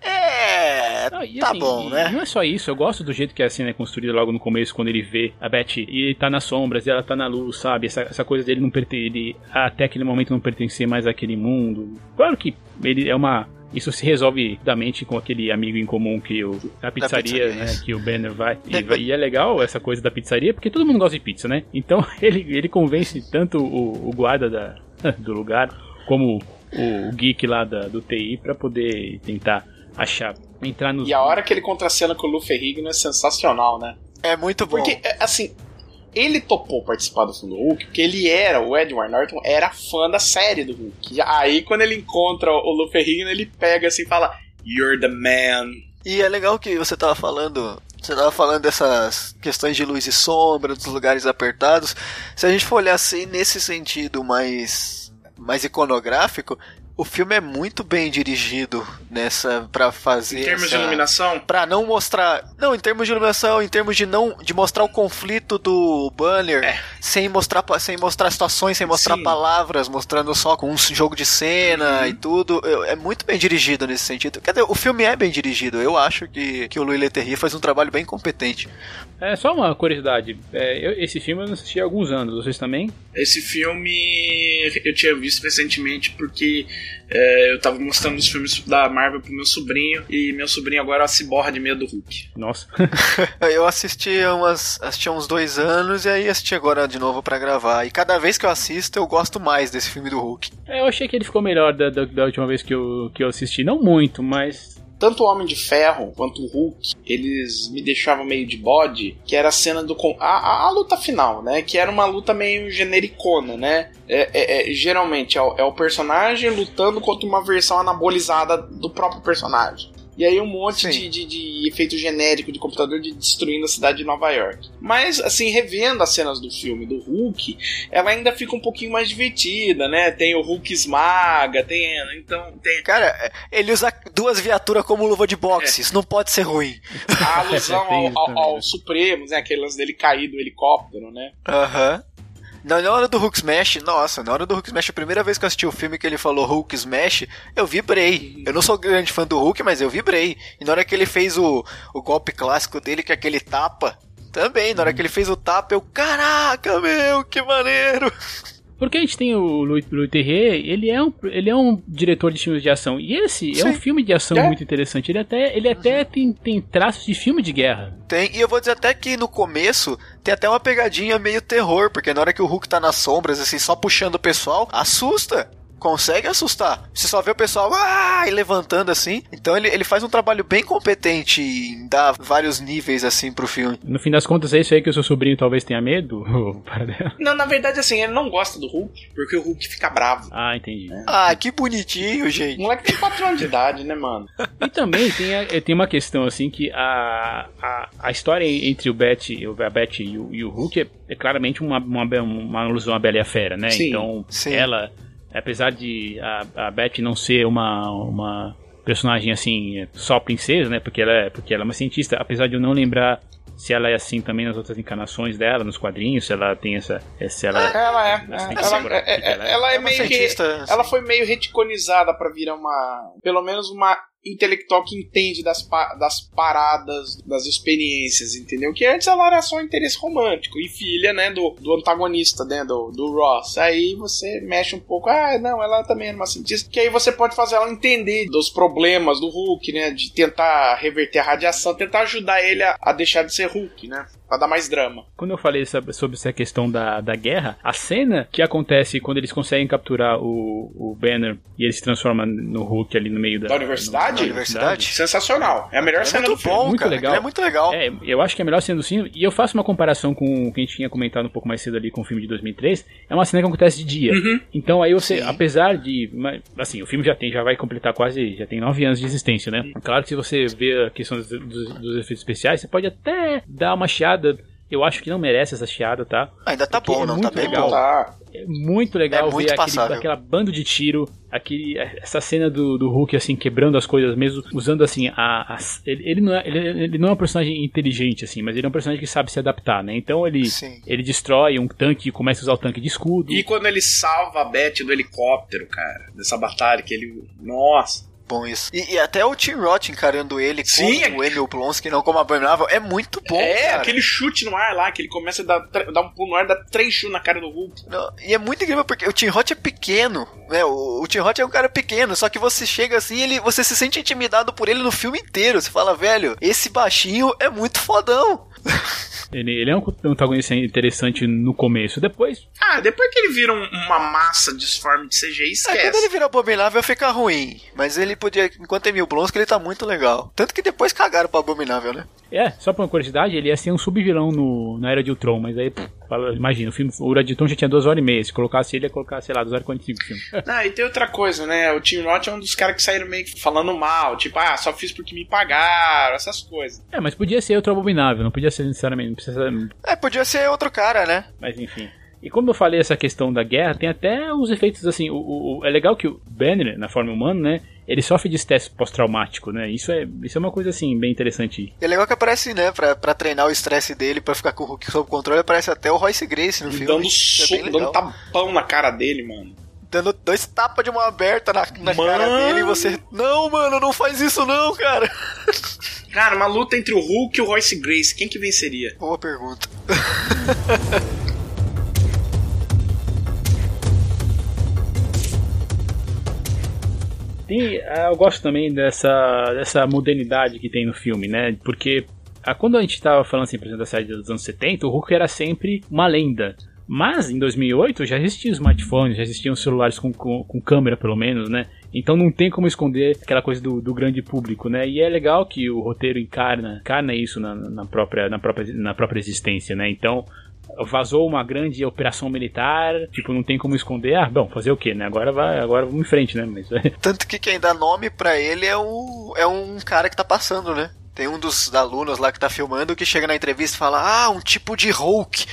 É. tá assim, bom, né? Não é só isso, eu gosto do jeito que a cena é construída logo no começo, quando ele vê a Betty e ele tá nas sombras e ela tá na luz, sabe? Essa, essa coisa dele não pertencer. Até aquele momento não pertencer mais àquele mundo. Claro que ele é uma isso se resolve rapidamente com aquele amigo em comum que o a pizzaria, pizzaria né, que o Banner vai e, e, é legal essa coisa da pizzaria porque todo mundo gosta de pizza, né? Então *laughs* ele, ele convence tanto o, o guarda da, *laughs* do lugar como o, o geek lá da, do TI para poder tentar achar entrar nos E a hora que ele contracena com o Luffy Rigno é sensacional, né? É muito bom. Porque, é, assim, ele topou participar do filme do Hulk porque ele era, o Edward Norton era fã da série do Hulk. Aí quando ele encontra o Luffy Ferrigno, ele pega assim e fala: You're the man. E é legal que você tava falando. Você tava falando dessas questões de luz e sombra, dos lugares apertados. Se a gente for olhar assim nesse sentido mais, mais iconográfico, o filme é muito bem dirigido nessa para fazer em termos essa, de iluminação? Para não mostrar não em termos de iluminação em termos de não de mostrar o conflito do banner é. sem mostrar sem mostrar situações sem mostrar Sim. palavras mostrando só com um jogo de cena uhum. e tudo. É muito bem dirigido nesse sentido. Quer dizer o filme é bem dirigido. Eu acho que, que o Louis Leterrier faz um trabalho bem competente. É só uma curiosidade. É, eu, esse filme eu não assisti há alguns anos. Vocês também? Esse filme eu tinha visto recentemente porque é, eu tava mostrando os filmes da Marvel pro meu sobrinho e meu sobrinho agora se borra de medo do Hulk. Nossa. *laughs* eu assisti umas, assisti há uns dois anos e aí assisti agora de novo para gravar. E cada vez que eu assisto, eu gosto mais desse filme do Hulk. É, eu achei que ele ficou melhor da, da, da última vez que eu, que eu assisti. Não muito, mas tanto o Homem de Ferro quanto o Hulk, eles me deixavam meio de bode, que era a cena do. A, a, a luta final, né? Que era uma luta meio genericona, né? É, é, é geralmente é o, é o personagem lutando contra uma versão anabolizada do próprio personagem. E aí um monte de, de, de, efeito genérico de computador de destruindo a cidade de Nova York. Mas, assim, revendo as cenas do filme do Hulk, ela ainda fica um pouquinho mais divertida, né? Tem o Hulk esmaga, tem. Então, tem. Cara, ele usa duas viaturas como luva de boxe, é. isso não pode ser ruim. A alusão *laughs* ao, ao, ao Supremos, né? Aquele lance dele cair do helicóptero, né? Aham. Uhum. Na hora do Hulk Smash, nossa, na hora do Hulk Smash, a primeira vez que eu assisti o filme que ele falou Hulk Smash, eu vibrei. Eu não sou grande fã do Hulk, mas eu vibrei. E na hora que ele fez o, o golpe clássico dele, que é aquele tapa, também, na hora que ele fez o tapa, eu, caraca, meu, que maneiro! Porque a gente tem o Louis, Louis Terrier, ele é, um, ele é um diretor de filmes de ação. E esse Sim. é um filme de ação é. muito interessante. Ele até, ele até tem, tem traços de filme de guerra. Tem, e eu vou dizer até que no começo tem até uma pegadinha meio terror, porque na hora que o Hulk tá nas sombras, assim, só puxando o pessoal, assusta consegue assustar. Você só vê o pessoal ah, e levantando assim. Então ele, ele faz um trabalho bem competente em dar vários níveis assim pro filme. No fim das contas, é isso aí que o seu sobrinho talvez tenha medo? *laughs* não, na verdade, assim, ele não gosta do Hulk, porque o Hulk fica bravo. Ah, entendi. É. Ah, que bonitinho, gente. O moleque tem 4 anos de idade, né, mano? *laughs* E também tem, a, tem uma questão, assim, que a, a, a história entre o Betty, a Betty e o, e o Hulk é, é claramente uma, uma, uma alusão à Bela e a Fera, né? Sim, então, sim. ela apesar de a, a Beth não ser uma, uma personagem assim só princesa, né? Porque ela é, porque ela é uma cientista, apesar de eu não lembrar se ela é assim também nas outras encarnações dela, nos quadrinhos, se ela tem essa. Se ela, é, ela é. Ela, é, é, ela, é, ela é meio que. Ela foi meio reticonizada para virar uma. Pelo menos uma intelectual que entende das, pa das paradas, das experiências, entendeu? Que antes ela era só interesse romântico e filha, né, do, do antagonista, né, do, do Ross. Aí você mexe um pouco, ah, não, ela também era uma cientista, que aí você pode fazer ela entender dos problemas do Hulk, né, de tentar reverter a radiação, tentar ajudar ele a, a deixar de ser Hulk, né? Pra dar mais drama. Quando eu falei sobre, sobre essa questão da, da guerra, a cena que acontece quando eles conseguem capturar o, o Banner e ele se transforma no Hulk ali no meio da, Da universidade? Da universidade? Sensacional. É a melhor É cena muito do filme. bom, Muito cara. legal. É muito legal. É, eu acho que é a melhor cena do filme, e eu faço uma comparação com o que a gente tinha comentado um pouco mais cedo ali com o filme de 2003, é uma cena que acontece de dia. Uhum. Então aí você, Sim. apesar de, assim, o filme já tem, já vai completar quase, já tem nove anos de existência, né? Claro que se você vê a questão dos, dos- dos efeitos especiais, você pode até dar uma chiada, eu acho que não merece essa chiada, tá? Ainda tá Porque bom, é não tá muito bem legal. bom. Tá. É muito legal É muito ver aquele, aquela bando de tiro, aquele, essa cena do, do Hulk assim quebrando as coisas mesmo, usando assim a, a- ele, ele não é, ele, ele não é um personagem inteligente assim, mas ele é um personagem que sabe se adaptar, né? Então ele Sim. ele destrói um tanque, começa a usar o tanque de escudo. E quando ele salva a Beth do helicóptero, cara, dessa batalha, que ele. Nossa. Bom isso. E, e até o Tim Roth encarando ele Sim, como o Emil Blonsky, não como abominável, é muito bom, é, cara. aquele chute no ar lá, que ele começa a dar, dar um pulo no ar, dá três chutes na cara do Hulk. Não, e é muito incrível porque o Tim Roth é pequeno, né? O, o Tim Roth é um cara pequeno, só que você chega assim, ele, você se sente intimidado por ele no filme inteiro. Você fala, velho, esse baixinho é muito fodão. *laughs* Ele, ele é um antagonista interessante no começo, depois Ah, depois que ele vira um- uma massa disforme de CGI, É, esquece. quando ele vira abominável fica ruim, mas ele podia, enquanto é Emil Blonsky, ele tá muito legal. Tanto que depois cagaram pro abominável, né? É, só por uma curiosidade, ele ia ser um subvilão no, na Era de Ultron, mas aí, pff, imagina, o filme, o Era de Ultron já tinha duas horas e meia, se colocasse ele, ia colocar, sei lá, duas horas e 45 filme. *laughs* Ah, e tem outra coisa, né? O Tim Roth é um dos caras que saíram meio que falando mal, tipo, ah, só fiz porque me pagaram, essas coisas. é, mas podia ser outro abominável, não podia ser necessariamente, não precisa, É, podia ser outro cara, né? mas enfim. E como eu falei essa questão da guerra, tem até os efeitos assim, o, o- o- é legal que o Banner, na forma humana, né, ele sofre de estresse pós-traumático, né, isso é, isso é uma coisa assim, bem interessante. E é legal que aparece, né, pra, pra treinar o estresse dele, pra ficar com o Hulk sob controle, aparece até o Royce Grace no filme. dando é bem soco, dando tapão na cara dele, mano. Dando dois tapas de mão aberta na, na Mano. cara dele e você. Não, mano, não faz isso não, cara. Cara, uma luta entre o Hulk e o Royce Grace, quem que venceria? Boa pergunta. *laughs* Tem, ah, eu gosto também dessa, dessa modernidade que tem no filme, né? Porque ah, quando a gente tava falando assim, por exemplo, da série dos anos 70, o Hulk era sempre uma lenda. Mas em 2008 já existiam smartphones, já existiam celulares com, com, com câmera pelo menos, né? Então não tem como esconder aquela coisa do, do grande público, né? E é legal que o roteiro encarna, encarna isso na, na própria, na, própria, na própria existência, né? Então vazou uma grande operação militar, tipo, não tem como esconder. Ah, bom, fazer o quê, né? Agora vai, agora vamos em frente, né? Mas *laughs* Tanto que quem dá nome pra ele é, o, é um cara que tá passando, né? Tem um dos alunos lá que tá filmando que chega na entrevista e fala: Ah, um tipo de Hulk.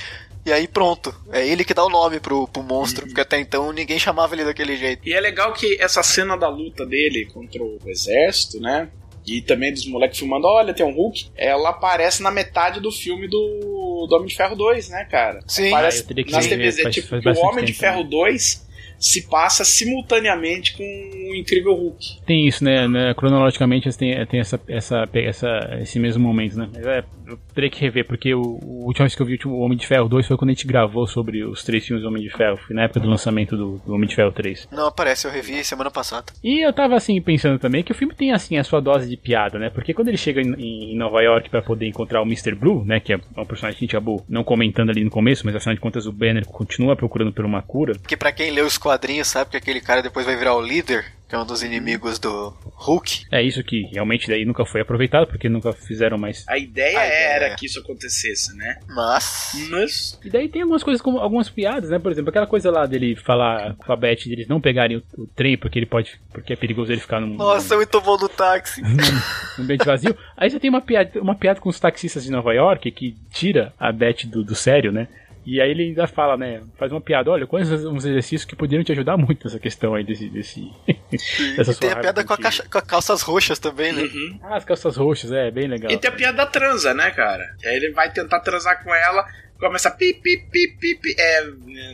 E aí pronto, é ele que dá o nome pro, pro monstro, porque até então ninguém chamava ele daquele jeito. E é legal que essa cena da luta dele contra o exército, né? E também dos moleques filmando, olha, tem um Hulk. Ela aparece na metade do filme do, do Homem de Ferro 2, né, cara? Sim. Aparece Ah, nas TVs. É tipo o Homem de tempo, Ferro né? 2 se passa simultaneamente com o Incrível Hulk. Tem isso, né? né, Cronologicamente tem, tem essa, essa, essa, esse mesmo momento, né? Mas é, eu teria que rever, porque o, o última vez que eu vi o Homem de Ferro 2 foi quando a gente gravou sobre os três filmes do Homem de Ferro. Foi na época do lançamento do, do Homem de Ferro 3. Não aparece, eu revi semana passada. E eu tava assim pensando também que o filme tem assim a sua dose de piada, né? Porque quando ele chega em, em Nova York pra poder encontrar o Mr. Blue, né? Que é um personagem que a gente acabou não comentando ali no começo, mas afinal de contas o Banner continua procurando por uma cura. Que pra quem lê os quadrinhos sabe que aquele cara depois vai virar o líder, que é um dos inimigos do Hulk. É isso que realmente daí nunca foi aproveitado, porque nunca fizeram mais A ideia A ideia era é. que isso acontecesse, né? Mas. Mas. E daí tem algumas coisas como algumas piadas, né? Por exemplo, aquela coisa lá dele falar com a Beth deles não pegarem o, o trem porque ele pode. porque é perigoso ele ficar num, Nossa, é muito bom do táxi. num, num *laughs* ambiente vazio. Aí você tem uma piada, uma piada com os taxistas de Nova York que tira a Beth do, do sério, né? E aí ele ainda fala, né? Faz uma piada, olha, quais uns exercícios que poderiam te ajudar muito nessa questão aí desse. desse E *laughs* tem a piada com, a caixa- com a calças roxas também, né? Uhum. Ah, as calças roxas, é, bem legal. E tem a piada da transa, né, cara? E aí ele vai tentar transar com ela, começa a pi, pi, pi, pi, pi. É,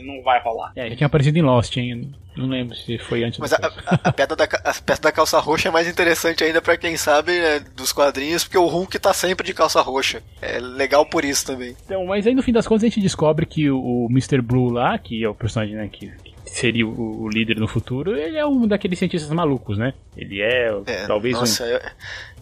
não vai rolar. É, já tinha aparecido em Lost, hein? Não lembro se foi antes Mas do a, a, a piada da, a piada da calça roxa é mais interessante ainda pra quem sabe né, dos quadrinhos, porque o Hulk tá sempre de calça roxa. É legal por isso também. Então, mas aí no fim das contas a gente descobre que o, o Mr. Blue lá, que é o personagem né, que, que seria o, o líder no futuro, ele é um daqueles cientistas malucos, né? Ele é, É, talvez nossa, eu, eu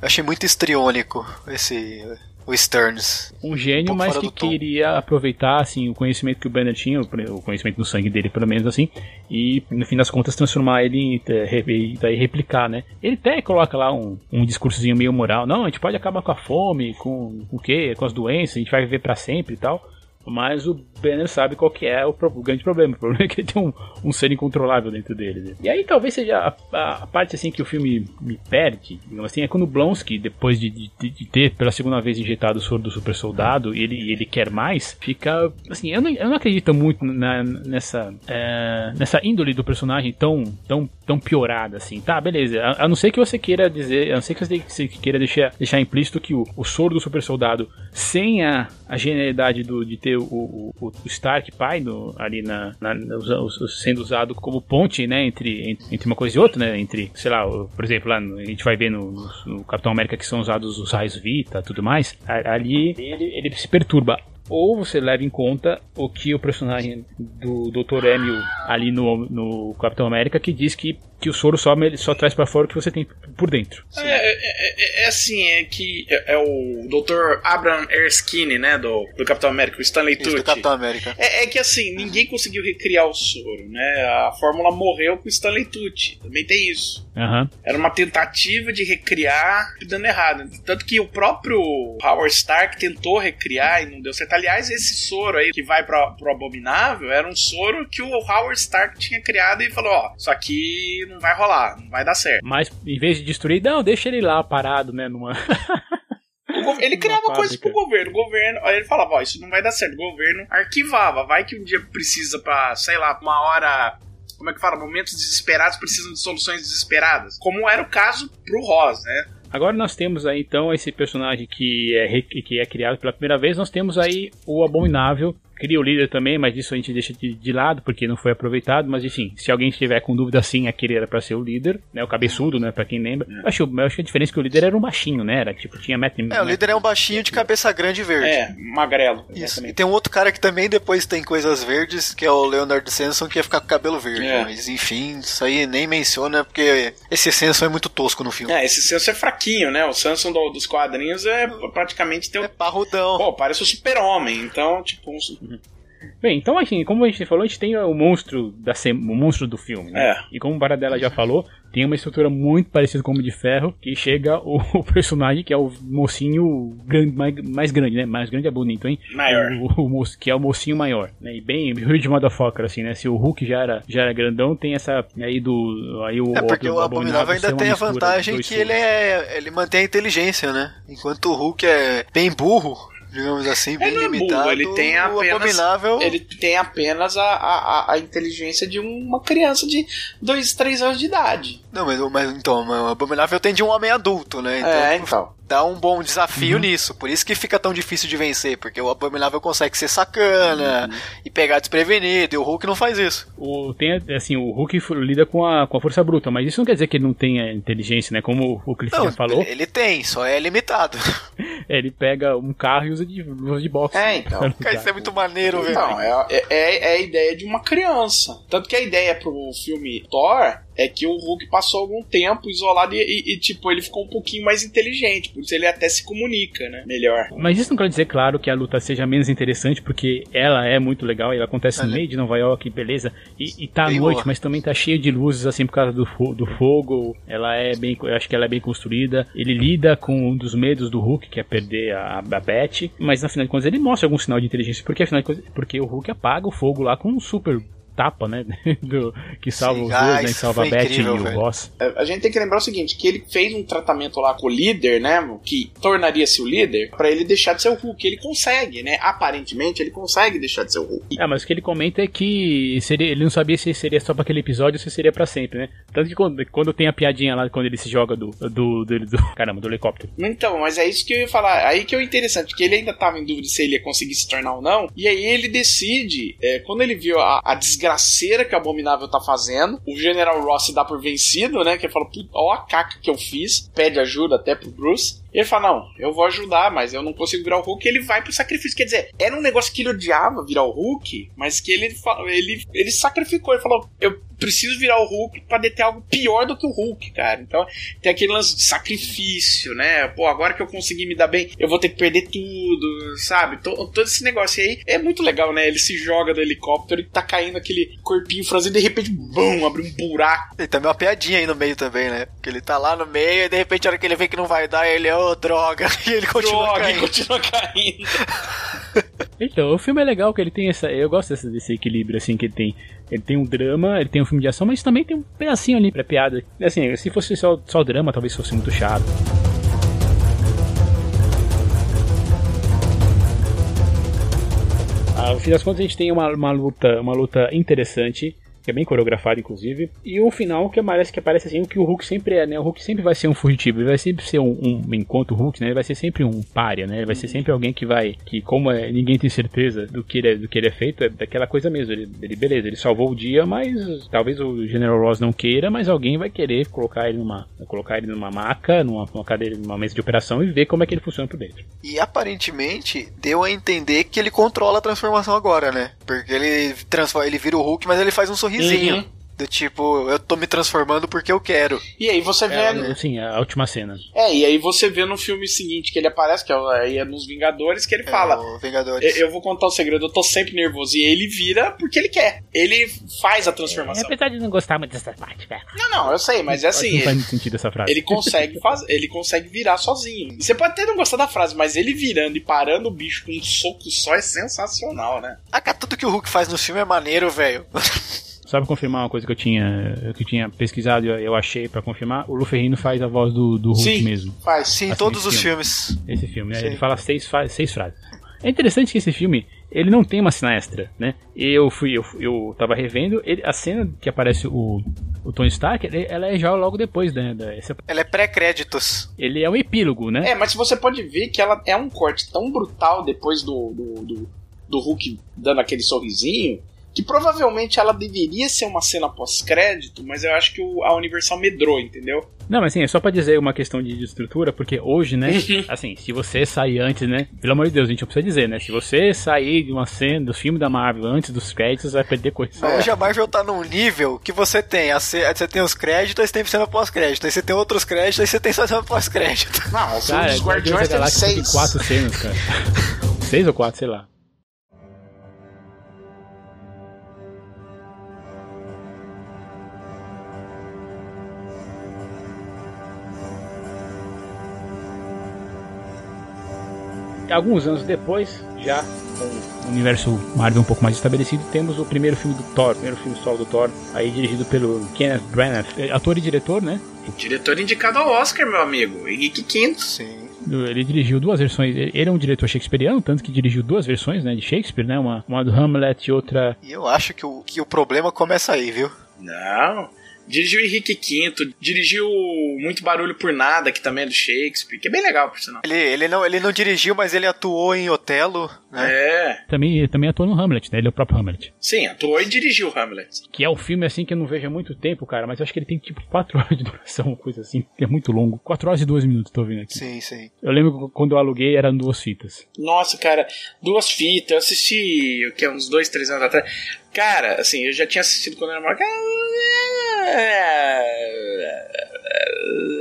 achei muito estriônico esse, o Stearns. Um gênio, um mas que queria aproveitar assim o conhecimento que o Banner tinha, o conhecimento no sangue dele, pelo menos assim, e no fim das contas transformar ele em e daí replicar, né? Ele até coloca lá um, um discursozinho meio moral, não, a gente pode acabar com a fome, com, com o quê? Com as doenças, a gente vai viver para sempre e tal. Mas o Banner sabe qual que é o, o, grande problema. *laughs* O problema é que ele tem um, um ser incontrolável dentro dele. Né? E aí talvez seja a, a, a, parte assim que o filme me perde, assim, é quando Blonsky, depois de, de, de, ter pela segunda vez injetado o soro do super soldado, ele, ele quer mais, fica. Assim, eu não, eu não acredito muito na, nessa, é, nessa índole do personagem tão, tão, tão piorada assim. Tá, beleza. A, a, não ser que você queira dizer, a não ser que você queira deixar, deixar implícito que o, o soro do super soldado, sem a, a genialidade do, de ter o, o, o Stark pai ali na, na, sendo usado como ponte, né, entre, entre uma coisa e outra, né, entre, sei lá, por exemplo, lá a gente vai ver no, no Capitão América que são usados os raios Vita, tudo mais, ali ele, ele se perturba ou você leva em conta o que o personagem do Dr. Emil ali no, no Capitão América que diz que que o soro só, só traz para fora o que você tem por dentro. É, é, é, é, assim, é que é, é o Dr. Abraham Erskine, né, do, do Capitão América, o Stanley Tucci. do Capitão América. É, é, que assim, ninguém conseguiu recriar o soro, né, a fórmula morreu com o Stanley Tucci, também tem isso. Uhum. Era uma tentativa de recriar dando errado. Tanto que o próprio Howard Stark tentou recriar e não deu certo. Aliás, esse soro aí que vai pro, pro Abominável era um soro que o Howard Stark tinha criado e falou: ó, isso aqui não vai rolar, não vai dar certo. Mas em vez de destruir, não, deixa ele lá parado, né? *laughs* Numa. Ele criava coisas pro governo. O governo, aí ele falava, ó, isso não vai dar certo. O governo arquivava. Vai que um dia precisa pra, sei lá, uma hora. Como é que fala? Momentos desesperados precisam de soluções desesperadas. Como era o caso pro Ross, né? Agora nós temos aí então esse personagem que é, que é criado pela primeira vez. Nós temos aí o Abominável, Cria o líder também, mas isso a gente deixa de, de, lado porque não foi aproveitado. Mas enfim, se alguém estiver com dúvida, sim, aquele era para ser o líder, né? O cabeçudo, né? Pra quem lembra. É. Eu, acho, eu acho que a diferença é que o líder era um baixinho, né? Era tipo, tinha Matt. É, o líder é um baixinho de cabeça grande e verde. É, magrelo. Isso. E tem um outro cara que também depois tem coisas verdes, que é o Leonard Sanson, que ia ficar com cabelo verde. É. Mas enfim, isso aí nem menciona, porque esse Sanson é muito tosco no filme. É, esse Sanson é fraquinho, né? O Sanson do, dos quadrinhos é praticamente tem um... É parrudão. Pô, parece o super-homem. Então, tipo, um... Bem, então assim, como a gente falou, a gente tem o monstro da o monstro do filme, né? É. E como o Baradella já falou, tem uma estrutura muito parecida com o de Ferro, que chega o, *laughs* o personagem que é o mocinho grande, mais, mais grande, né? Mais grande é bonito, hein? Maior. O, o, o, que é o mocinho maior, né? E bem Rio de Motherfucker, assim, né? Se o Hulk já era, já era grandão, tem essa aí do... Aí o, é porque o, o Abominável ainda tem a vantagem que ele é... Ele mantém a inteligência, né? Enquanto o Hulk é bem burro, digamos assim, bem ele limitado. É ele tem apenas, abominável... ele tem apenas a, a, a inteligência de uma criança de 2, 3 anos de idade. Não, mas, mas então, o abominável tem de um homem adulto, né? Então, é, então dá um bom desafio uhum. nisso. Por isso que fica tão difícil de vencer, porque o Abominável consegue ser sacana uhum. e pegar desprevenido, e o Hulk não faz isso. O, tem, assim, o Hulk lida com a, com a força bruta, mas isso não quer dizer que ele não tenha inteligência, né? Como o Cliff falou. Ele tem, só é limitado. é, *laughs* ele pega um carro e usa de, usa de boxe. É, então. *laughs* Cara, isso é muito maneiro, velho. Não, é, é, é a ideia de uma criança. Tanto que a ideia pro filme Thor é que o Hulk passou algum tempo isolado e, e, e, tipo, ele ficou um pouquinho mais inteligente, por isso ele até se comunica, né? Melhor. Mas isso não quer dizer, claro, que a luta seja menos interessante, porque ela é muito legal, ela acontece no meio de Nova York, beleza, e, e tá à noite, boa. mas também tá cheio de luzes, assim, por causa do, do fogo, ela é bem, eu acho que ela é bem construída, ele lida com um dos medos do Hulk, que é perder a, a Beth, mas na final de contas ele mostra algum sinal de inteligência, porque afinal de contas, porque o Hulk apaga o fogo lá com um super tapa, né? *laughs* Do, que salva Sim, os dois, né? Salva a Beth incrível, e o Ross. É, a gente tem que lembrar o seguinte: que ele fez um tratamento lá com o líder, né? Que tornaria-se o líder, para ele deixar de ser o Hulk. Ele consegue, né? Aparentemente, ele consegue deixar de ser o Hulk. É, mas o que ele comenta é que seria, ele não sabia se seria só pra aquele episódio ou se seria para sempre, né? Tanto que quando, quando tem a piadinha lá, quando ele se joga do, do, do, do *laughs* caramba, do helicóptero. Então, mas é isso que eu ia falar. Aí que é o interessante, que ele ainda tava em dúvida se ele ia conseguir se tornar ou não. E aí ele decide, é, quando ele viu a, a desgraça desgraceira que o Abominável tá fazendo. O General Ross dá por vencido, né? Que fala, ó a caca que eu fiz. Pede ajuda até pro Bruce. Ele fala: Não, eu vou ajudar, mas eu não consigo virar o Hulk. ele vai pro sacrifício. Quer dizer, era um negócio que ele odiava virar o Hulk, mas que ele, ele, ele sacrificou. Ele falou: Eu preciso virar o Hulk para deter algo pior do que o Hulk, cara. Então tem aquele lance de sacrifício, né? Pô, agora que eu consegui me dar bem, eu vou ter que perder tudo, sabe? Todo, todo esse negócio aí é muito legal, né? Ele se joga do helicóptero e tá caindo aquele corpinho franzido e de repente, bum, abre um buraco. E também uma piadinha aí no meio também, né? Que ele tá lá no meio e de repente, a hora que ele vê que não vai dar, ele é, oh, droga. *laughs* E ele continua droga, caindo. Continua caindo. *laughs* então, o filme é legal que ele tem essa. Eu gosto desse, desse equilíbrio, assim, que ele tem ele tem um drama, ele tem um filme de ação, mas também tem um pedacinho ali pra piada. Assim, se fosse só, só drama, talvez fosse muito chato. Ah, no fim das contas, a gente tem uma, uma, luta, uma luta interessante que é bem coreografado, inclusive. E o final que parece que aparece assim, o que o Hulk sempre é, né? O Hulk sempre vai ser um fugitivo, ele vai sempre ser um, um enquanto o Hulk, né? Ele vai ser sempre um párea, né? Ele vai ser sempre alguém que vai, que como é, ninguém tem certeza do que ele é, do que ele é feito, é daquela coisa mesmo. Ele, ele, beleza, ele salvou o dia, mas talvez o General Ross não queira, mas alguém vai querer colocar ele numa, colocar ele numa maca, numa, numa cadeira, numa mesa de operação e ver como é que ele funciona por dentro. E aparentemente deu a entender que ele controla a transformação agora, né? Porque ele transforma, ele vira o Hulk, mas ele faz um sorriso sorrisinho. Uhum. Do tipo, eu tô me transformando porque eu quero. E aí você vê. É, sim, a última cena. É, e aí você vê no filme seguinte que ele aparece, que é, aí é nos Vingadores, que ele é, fala: Vingadores. Eu, eu, vou contar um segredo, eu tô sempre nervoso. E ele vira porque ele quer. Ele faz a transformação. É, apesar de não gostar muito dessa parte, cara. Não, não, eu sei, mas é assim. Não faz muito sentido essa frase. Ele consegue *laughs* fazer, ele consegue virar sozinho. Você pode até não gostar da frase, mas ele virando e parando o bicho com um soco só é sensacional, né? Ah, tudo que o Hulk faz no filme é maneiro, velho. *laughs* Só pra confirmar uma coisa que eu tinha, que eu tinha pesquisado e eu achei pra confirmar, o Luferrino faz a voz do, do Hulk sim, mesmo. Faz, sim, assim, todos os filme. filmes. Esse filme, né? Ele fala seis, seis frases. É interessante que esse filme, ele não tem uma cena extra, né? Eu fui, eu, eu tava revendo, ele, a cena que aparece o, o Tony Stark, ele, ela é já logo depois, né? Da, essa... Ela é pré-créditos. Ele é um epílogo, né? É, mas você pode ver que ela é um corte tão brutal depois do, do, do, do Hulk dando aquele sorrisinho, que provavelmente ela deveria ser uma cena pós-crédito, mas eu acho que o, a Universal medrou, entendeu? Não, mas assim, é só pra dizer uma questão de, de estrutura, porque hoje, né, assim, se você sair antes, né, pelo amor de Deus, a gente não precisa dizer, né, se você sair de uma cena do filme da Marvel antes dos créditos, vai perder coisa. Hoje a Marvel tá num nível que você tem, a, você tem os créditos, aí você tem cena pós-crédito, aí você tem outros créditos, aí você tem só cena pós-crédito. Não, o filme dos Guardiões tem seis. Tem quatro cenas, cara. seis ou quatro, sei lá. Alguns anos depois, já com o universo Marvel um pouco mais estabelecido, temos o primeiro filme do Thor, o primeiro filme solo do Thor, aí dirigido pelo Kenneth Branagh, é, ator e diretor, né? Diretor indicado ao Oscar, meu amigo, Henrique Quinto. Sim. Ele dirigiu duas versões. Ele é um diretor shakespeariano, tanto que dirigiu duas versões, né, de Shakespeare, né? Uma, uma do Hamlet e outra. E eu acho que o, que o problema começa aí, viu? Não. Dirigiu Henrique V, dirigiu Muito Barulho por Nada, que também é do Shakespeare, que é bem legal, por sinal. Ele, ele, não, ele não dirigiu, mas ele atuou em Otelo, né? É. Também, também atuou no Hamlet, né? Ele é o próprio Hamlet. Sim, atuou e dirigiu Hamlet. Que é um filme, assim, que eu não vejo há muito tempo, cara, mas eu acho que ele tem, tipo, 4 *laughs* horas de duração, uma coisa assim, que é muito longo. 4 horas e 2 minutos, tô vendo aqui. Sim, sim. Eu lembro que quando eu aluguei, eram duas fitas. Nossa, cara, duas fitas. Eu assisti, o que, uns 2, 3 anos atrás. Cara, assim, eu já tinha assistido quando era maior. É,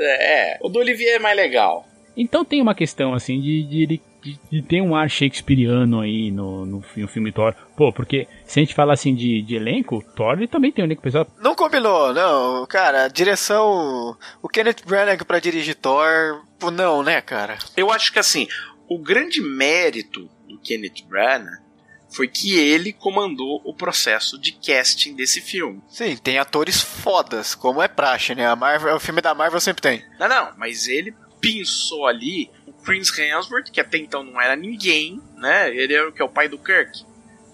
é, o do Olivier é mais legal. Então tem uma questão assim de, de, de, de ter um ar shakespeariano aí no, no, no, filme Thor. Pô, porque se a gente falar assim de, de elenco, Thor ele também tem um elenco pesado. Não combinou, não. Cara, direção. O Kenneth Branagh pra dirigir Thor. Não, né, cara? Eu acho que assim, o grande mérito do Kenneth Branagh foi que ele comandou o processo de casting desse filme. Sim, tem atores fodas, como é praxe, né? A Marvel, o filme da Marvel sempre tem. Não, não, mas ele pensou ali o Chris Hemsworth, que até então não era ninguém, né? Ele era o que é o pai do Kirk,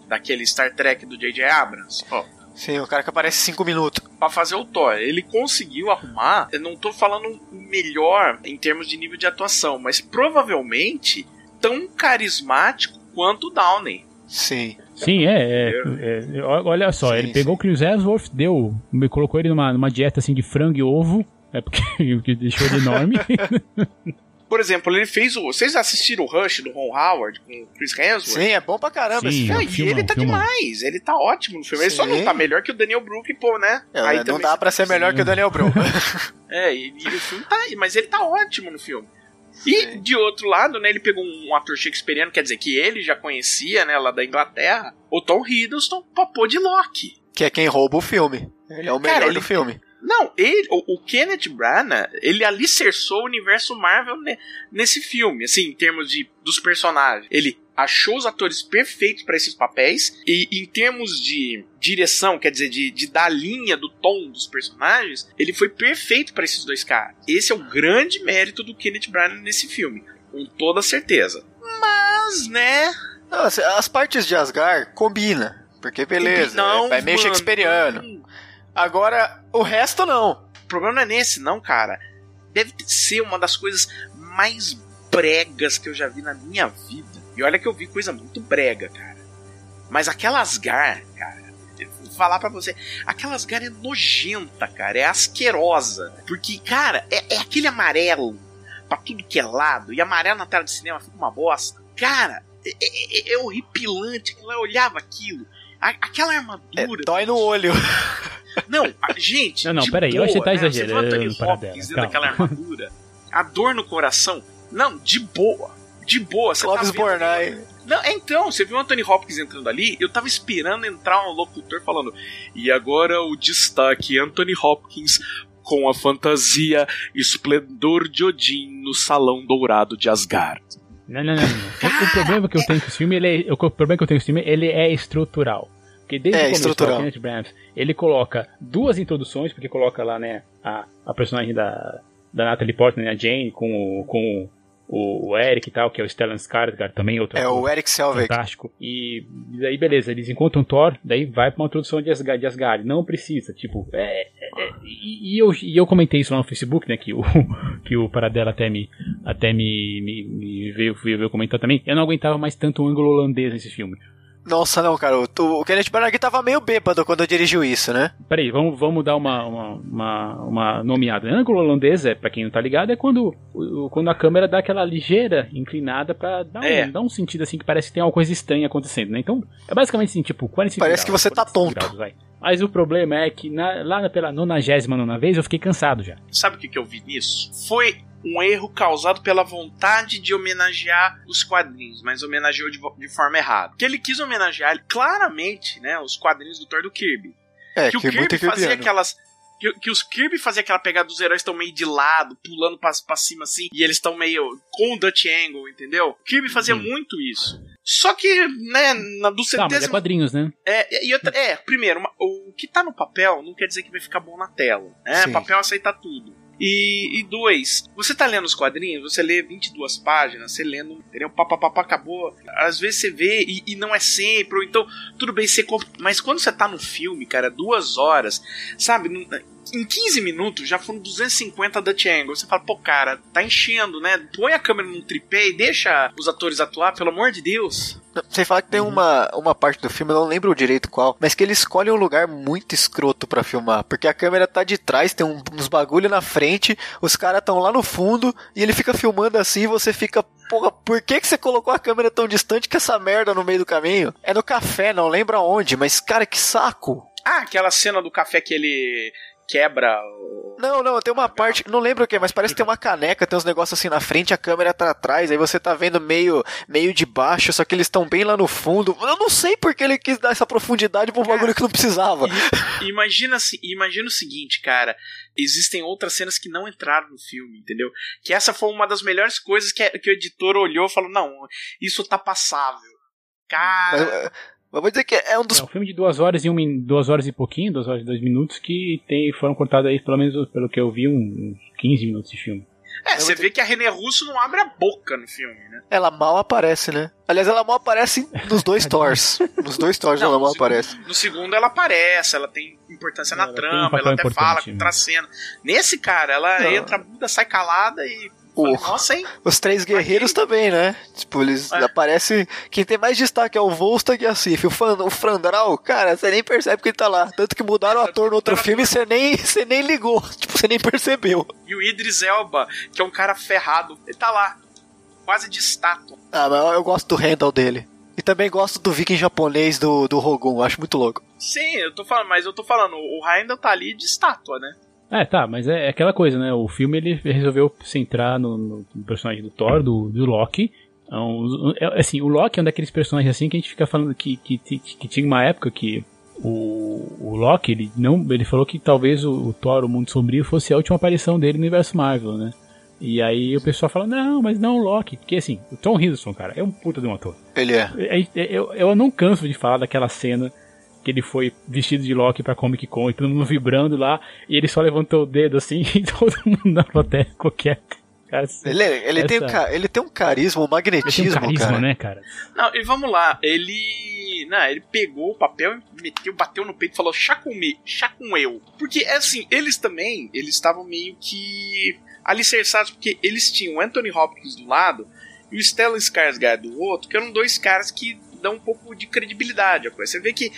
daquele Star Trek do J.J. Abrams. Oh. Sim, o cara que aparece 5 minutos. Pra fazer o Thor. Ele conseguiu arrumar. Eu não tô falando melhor em termos de nível de atuação, mas provavelmente tão carismático quanto o Downey. Sim. Sim, é. é, é olha só, sim, ele pegou sim. o Chris Hemsworth, deu, colocou ele numa, numa dieta assim de frango e ovo, é porque, *laughs* porque deixou ele enorme. *laughs* Por exemplo, ele fez o. Vocês assistiram o Rush do Ron Howard com o Chris Hemsworth? Sim, é bom pra caramba esse Sim, e filmão, ele tá filmão. demais, ele tá ótimo no filme. Ele só Sim. não tá melhor que o Daniel Brook, pô, né? É, Aí não também dá pra ser melhor que o Daniel Bru. *laughs* É, e, e o filme tá aí, mas ele tá ótimo no filme. E Sim. de outro lado, né, ele pegou um ator shakespeariano, quer dizer, que ele já conhecia, né, lá da Inglaterra, o Tom Hiddleston, pra pôr de Loki. que é quem rouba o filme. Ele é o melhor Cara, ele- do filme. Não, ele, o, o Kenneth Branagh, ele alicerçou o universo Marvel ne- nesse filme, assim, em termos de dos personagens. Ele achou os atores perfeitos para esses papéis e em termos de direção, quer dizer, de, de dar linha do tom dos personagens, ele foi perfeito para esses dois caras. Esse é o grande mérito do Kenneth Branagh nesse filme, com toda certeza. Mas, né, Nossa, as partes de Asgard combina. Porque beleza, não, é meio mano, shakespeariano. não. Agora, o resto não. O problema não é nesse, não, cara. Deve ser uma das coisas mais bregas que eu já vi na minha vida. E olha que eu vi coisa muito brega, cara. Mas aquela Asgard, cara, vou falar pra você, aquela Asgard é nojenta, cara, é asquerosa. Porque, cara, é, é aquele amarelo pra tudo que é lado, e amarelo na tela de cinema fica uma bosta. Cara, é, é- é horripilante, aquilo, eu olhava aquilo. A- aquela É, armadura. dói no olho. Não, a- gente. Não, não, peraí, eu acho que você tá né? exagerando, Você viu Anthony Hopkins dentro daquela armadura? A dor no coração. Não, de boa. De boa. Você Clóvis tá Bornai. Não, é, então, você viu o Anthony Hopkins entrando ali? Eu tava esperando entrar um locutor falando. E agora o destaque: Anthony Hopkins com a fantasia esplendor de Odin no salão dourado de Asgard. Não, não, não. não. O, o problema que eu tenho com esse filme, ele é, o problema que eu tenho com esse filme, ele é estrutural. Porque desde É, o começo, Kenneth Branagh, ele coloca duas introduções, porque coloca lá, né, a, a personagem da, da Natalie Portman, né, a Jane, com, o- com o, o Eric e tal, que é o Stellan Skarsgård, também outro É o Eric Selvig. fantástico. E daí, beleza, eles encontram Thor, daí vai pra uma introdução de Asgard. De Asgard. Não precisa, tipo. É, é- é- e, e eu, e eu comentei isso lá no Facebook, né? Que o, *laughs* que o Paradela até me, até me, me, me veio, veio, veio comentar também. Eu não aguentava mais tanto o ângulo holandês nesse filme. Nossa, não, cara. O, o Kenneth Branagh tava meio bêbado quando dirigiu isso, né? Peraí, vamos, vamos dar uma, uma, uma, uma nomeada. Ângulo holandês, é, pra quem não tá ligado, é quando, quando a câmera dá aquela ligeira inclinada pra dar um, É. dar um sentido assim que parece que tem alguma coisa estranha acontecendo, né? Então, é basicamente assim, tipo, 45 Parece que graus, você tá 45 tonto. graus, vai. Mas o problema é que na- lá pela 99 vez eu fiquei cansado já. Sabe o que, que eu vi nisso? Foi um erro causado pela vontade de homenagear os quadrinhos, mas homenageou de, de forma errada. Porque ele quis homenagear claramente, né, os quadrinhos do Thor do Kirby. É, que o que Kirby muito fazia kirbyano. aquelas. Que, que os Kirby fazia aquela pegada dos heróis estão meio de lado, pulando pra, pra cima assim, e eles estão meio com o Dutch Angle, entendeu? O Kirby fazia muito isso. Só que, né, na, do Tá, mas é centésimo quadrinhos, né? é, e outra, é, primeiro, uma- o que tá no papel não quer dizer que vai ficar bom na tela. Né? Sim. Papel aceita tudo. E, e dois, você tá lendo os quadrinhos, você lê 22 páginas, você lendo, entendeu? Papapá, acabou. Às vezes você vê e, e não é sempre, ou então, tudo bem, você compra. Mas quando você tá no filme, cara, duas horas, sabe? Em 15 minutos já foram 250 Dutch Angle. Você fala, pô, cara, tá enchendo, né? Põe a câmera num tripé e deixa os atores atuar, pelo amor de Deus. Sem falar que tem uma, uma parte do filme, eu não lembro direito qual, mas que ele escolhe um lugar muito escroto pra filmar. Porque a câmera tá de trás, tem um- uns bagulho na frente, os caras tão lá no fundo, e ele fica filmando assim e você fica. Porra, por que, que você colocou a câmera tão distante que essa merda no meio do caminho? É no café, não lembro aonde, mas cara, que saco! Ah, aquela cena do café que ele quebra o. Não, não, tem uma parte, não lembro o que, mas parece que tem uma caneca, tem uns negócios assim na frente, a câmera tá atrás, aí você tá vendo meio, meio de baixo, só que eles estão bem lá no fundo. Eu não sei porque ele quis dar essa profundidade pra um bagulho que não precisava. Imagina, se- imagina o seguinte, cara. Existem outras cenas que não entraram no filme, entendeu? Que essa foi uma das melhores coisas que, que o editor olhou e falou: não, isso tá passável. Cara. Mas, mas vou dizer que é um dos. É um filme de duas horas e um duas horas e pouquinho, duas horas e dois minutos, que tem, foram cortados aí, pelo menos pelo que eu vi, um- uns 15 minutos de filme. É, você vê que a René Russo não abre a boca no filme, né? Ela mal aparece, né? Aliás, ela mal aparece nos dois *laughs* Thors. Nos dois Thors ela mal segundo- aparece. No segundo ela aparece, ela tem importância na Ela um trama, papel ela até fala, né? contracena. Nesse cara, ela Não. entra muda, sai calada e O- Nossa, hein? Os três guerreiros também, né? Tipo, eles É. aparecem. Quem tem mais destaque é o Volstagg e a Sif. O, Fan, o Frandral, cara, você nem percebe que ele tá lá. Tanto que mudaram o ator no outro filme e você nem, você nem ligou. *laughs* Tipo, você nem percebeu. E o Idris Elba, que é um cara ferrado, ele tá lá. Quase de estátua. Ah, mas eu gosto do handle dele. E também gosto do viking japonês do, do Rogun, acho muito louco. Sim, eu tô falando, mas eu tô falando, o Heindel tá ali de estátua, né? É, tá, mas é, é aquela coisa, né? O filme ele resolveu centrar no, no- personagem do Thor, do, do Loki. Então, assim, o Loki é um daqueles personagens assim que a gente fica falando que, que, que, que tinha uma época que o, o Loki, ele não, ele falou que talvez o, o Thor, o Mundo Sombrio, fosse a última aparição dele no universo Marvel, né? E aí o pessoal fala, não, mas não o Loki. Porque assim, o Tom Hiddleston, cara, é um puta de um ator. Ele é- Eu, eu não canso de falar daquela cena que ele foi vestido de Loki pra Comic Con e todo mundo vibrando lá, e ele só levantou o dedo assim *laughs* e todo mundo na plateia ficou quieto. Cara, Ele, ele, tem, um Essa- ele tem um carisma, um ele tem magnetismo, um carisma, cara. né, cara? Não, e vamos lá, ele. Não, ele pegou o papel, meteu, bateu no peito e falou: chá com, me, chá com eu. Porque, é assim, eles também, eles estavam meio que alicerçados, porque eles tinham o Anthony Hopkins do lado e o Stellan Skarsgård do outro, que eram dois caras que dão um pouco de credibilidade à coisa. Você vê que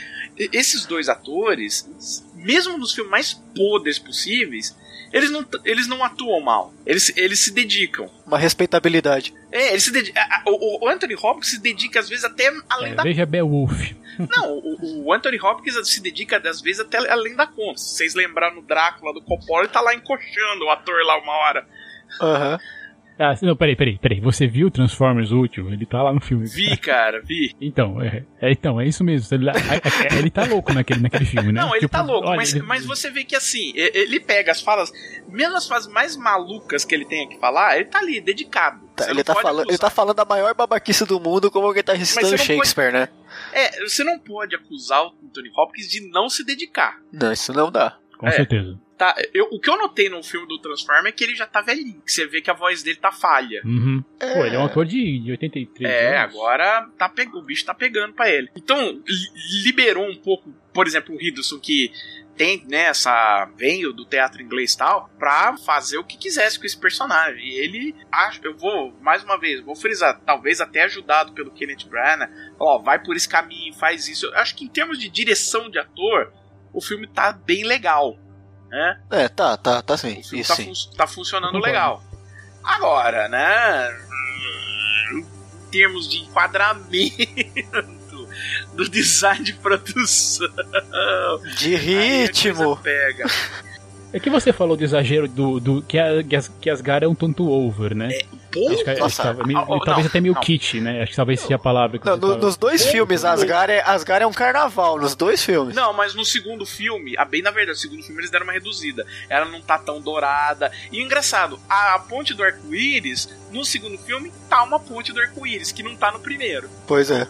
esses dois atores, mesmo nos filmes mais podres possíveis, eles não, eles não atuam mal. Eles, eles se dedicam. Uma respeitabilidade. É, ele se dedica. a- a- O, o Anthony Hopkins se dedica, às vezes, até além É, da veja Beowulf. *laughs* não, o, o Anthony Hopkins se dedica, às vezes, até além da conta. Se vocês lembraram no Drácula do Coppola, ele tá lá encoxando o ator lá uma hora. Aham. Ah, não, peraí, peraí, peraí. Você viu Transformers Útil? Ele tá lá no filme. Vi, cara, vi. Então, é, é- então, é isso mesmo. Ele, é- é- ele tá louco naquele, naquele filme, né? Não, ele Tipo, tá louco, olha, mas, ele- mas você vê que assim, ele pega as falas, mesmo as falas mais malucas que ele tem aqui falar, ele tá ali, dedicado. Tá, Você ele, tá pode falando, ele tá falando da maior babaquice do mundo como ele tá recitando Shakespeare, né? É, você não pode acusar o Anthony Hopkins de não se dedicar. Não, isso não dá. Com é. certeza. Tá, eu, o que eu notei no filme do Transformer é que ele já tá velhinho, que você vê que a voz dele tá falha. Uhum. Pô, ele é um ator de, de 83 É, anos. agora tá pe... o bicho tá pegando pra ele. Então, li- liberou um pouco, por exemplo, o Hiddleston que tem, né, essa veio do teatro inglês e tal, pra fazer o que quisesse com esse personagem. E ele, acho, eu vou, mais uma vez, vou frisar, talvez até ajudado pelo Kenneth Branagh, ó, vai por esse caminho, faz isso. Eu acho que em termos de direção de ator, o filme tá bem legal, né? É, tá, tá, tá sim. O filme Isso tá, sim. fun- tá funcionando legal. Agora, né? Em termos de enquadramento *laughs* do design de produção. De aí a coisa ritmo. Pega. É que você falou do exagero do, do que, a, que, as, que Asgard é um tanto over, né? Pô, acho que, acho que nossa, tava meio- ah, oh, talvez não, até meio não. kit, né? Acho que talvez seja a palavra que Não, você no- tava- nos dois Pô, filmes, pô. Asgard é, Asgard é um carnaval, nos dois filmes. Não, mas no segundo filme, a bem na verdade, no segundo filme eles deram uma reduzida. Ela não tá tão dourada. E o engraçado, a ponte do arco-íris, no segundo filme, tá uma ponte do arco-íris, que não tá no primeiro. Pois é.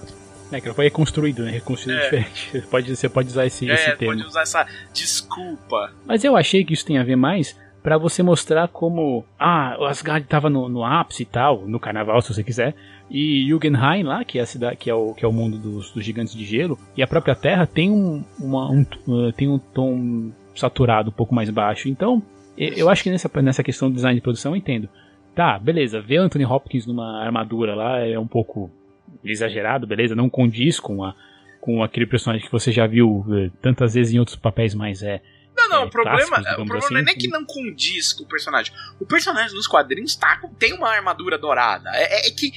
É, que foi reconstruído, né? Reconstruído É. diferente. Você *laughs* pode, você pode usar esse, esse é, termo. pode usar essa desculpa. Mas eu achei que isso tem a ver mais pra você mostrar como. Ah, o Asgard tava no, no ápice e tal, no carnaval, se você quiser. E Jugendheim lá, que é a cidade, que é o, que é o mundo dos, dos gigantes de gelo, e a própria Terra tem um, uma- um, uh, tem um tom saturado um pouco mais baixo. Então, eu, eu acho que nessa, nessa questão do design de produção eu entendo. Tá, beleza, ver Anthony Hopkins numa armadura lá é um pouco exagerado, beleza? Não condiz com a com aquele personagem que você já viu eh, tantas vezes em outros papéis mais é Não, não, É, o problema, clássicos, o problema assim, não é nem que não condiz com o personagem. O personagem nos quadrinhos tá, tem uma armadura dourada. É- é que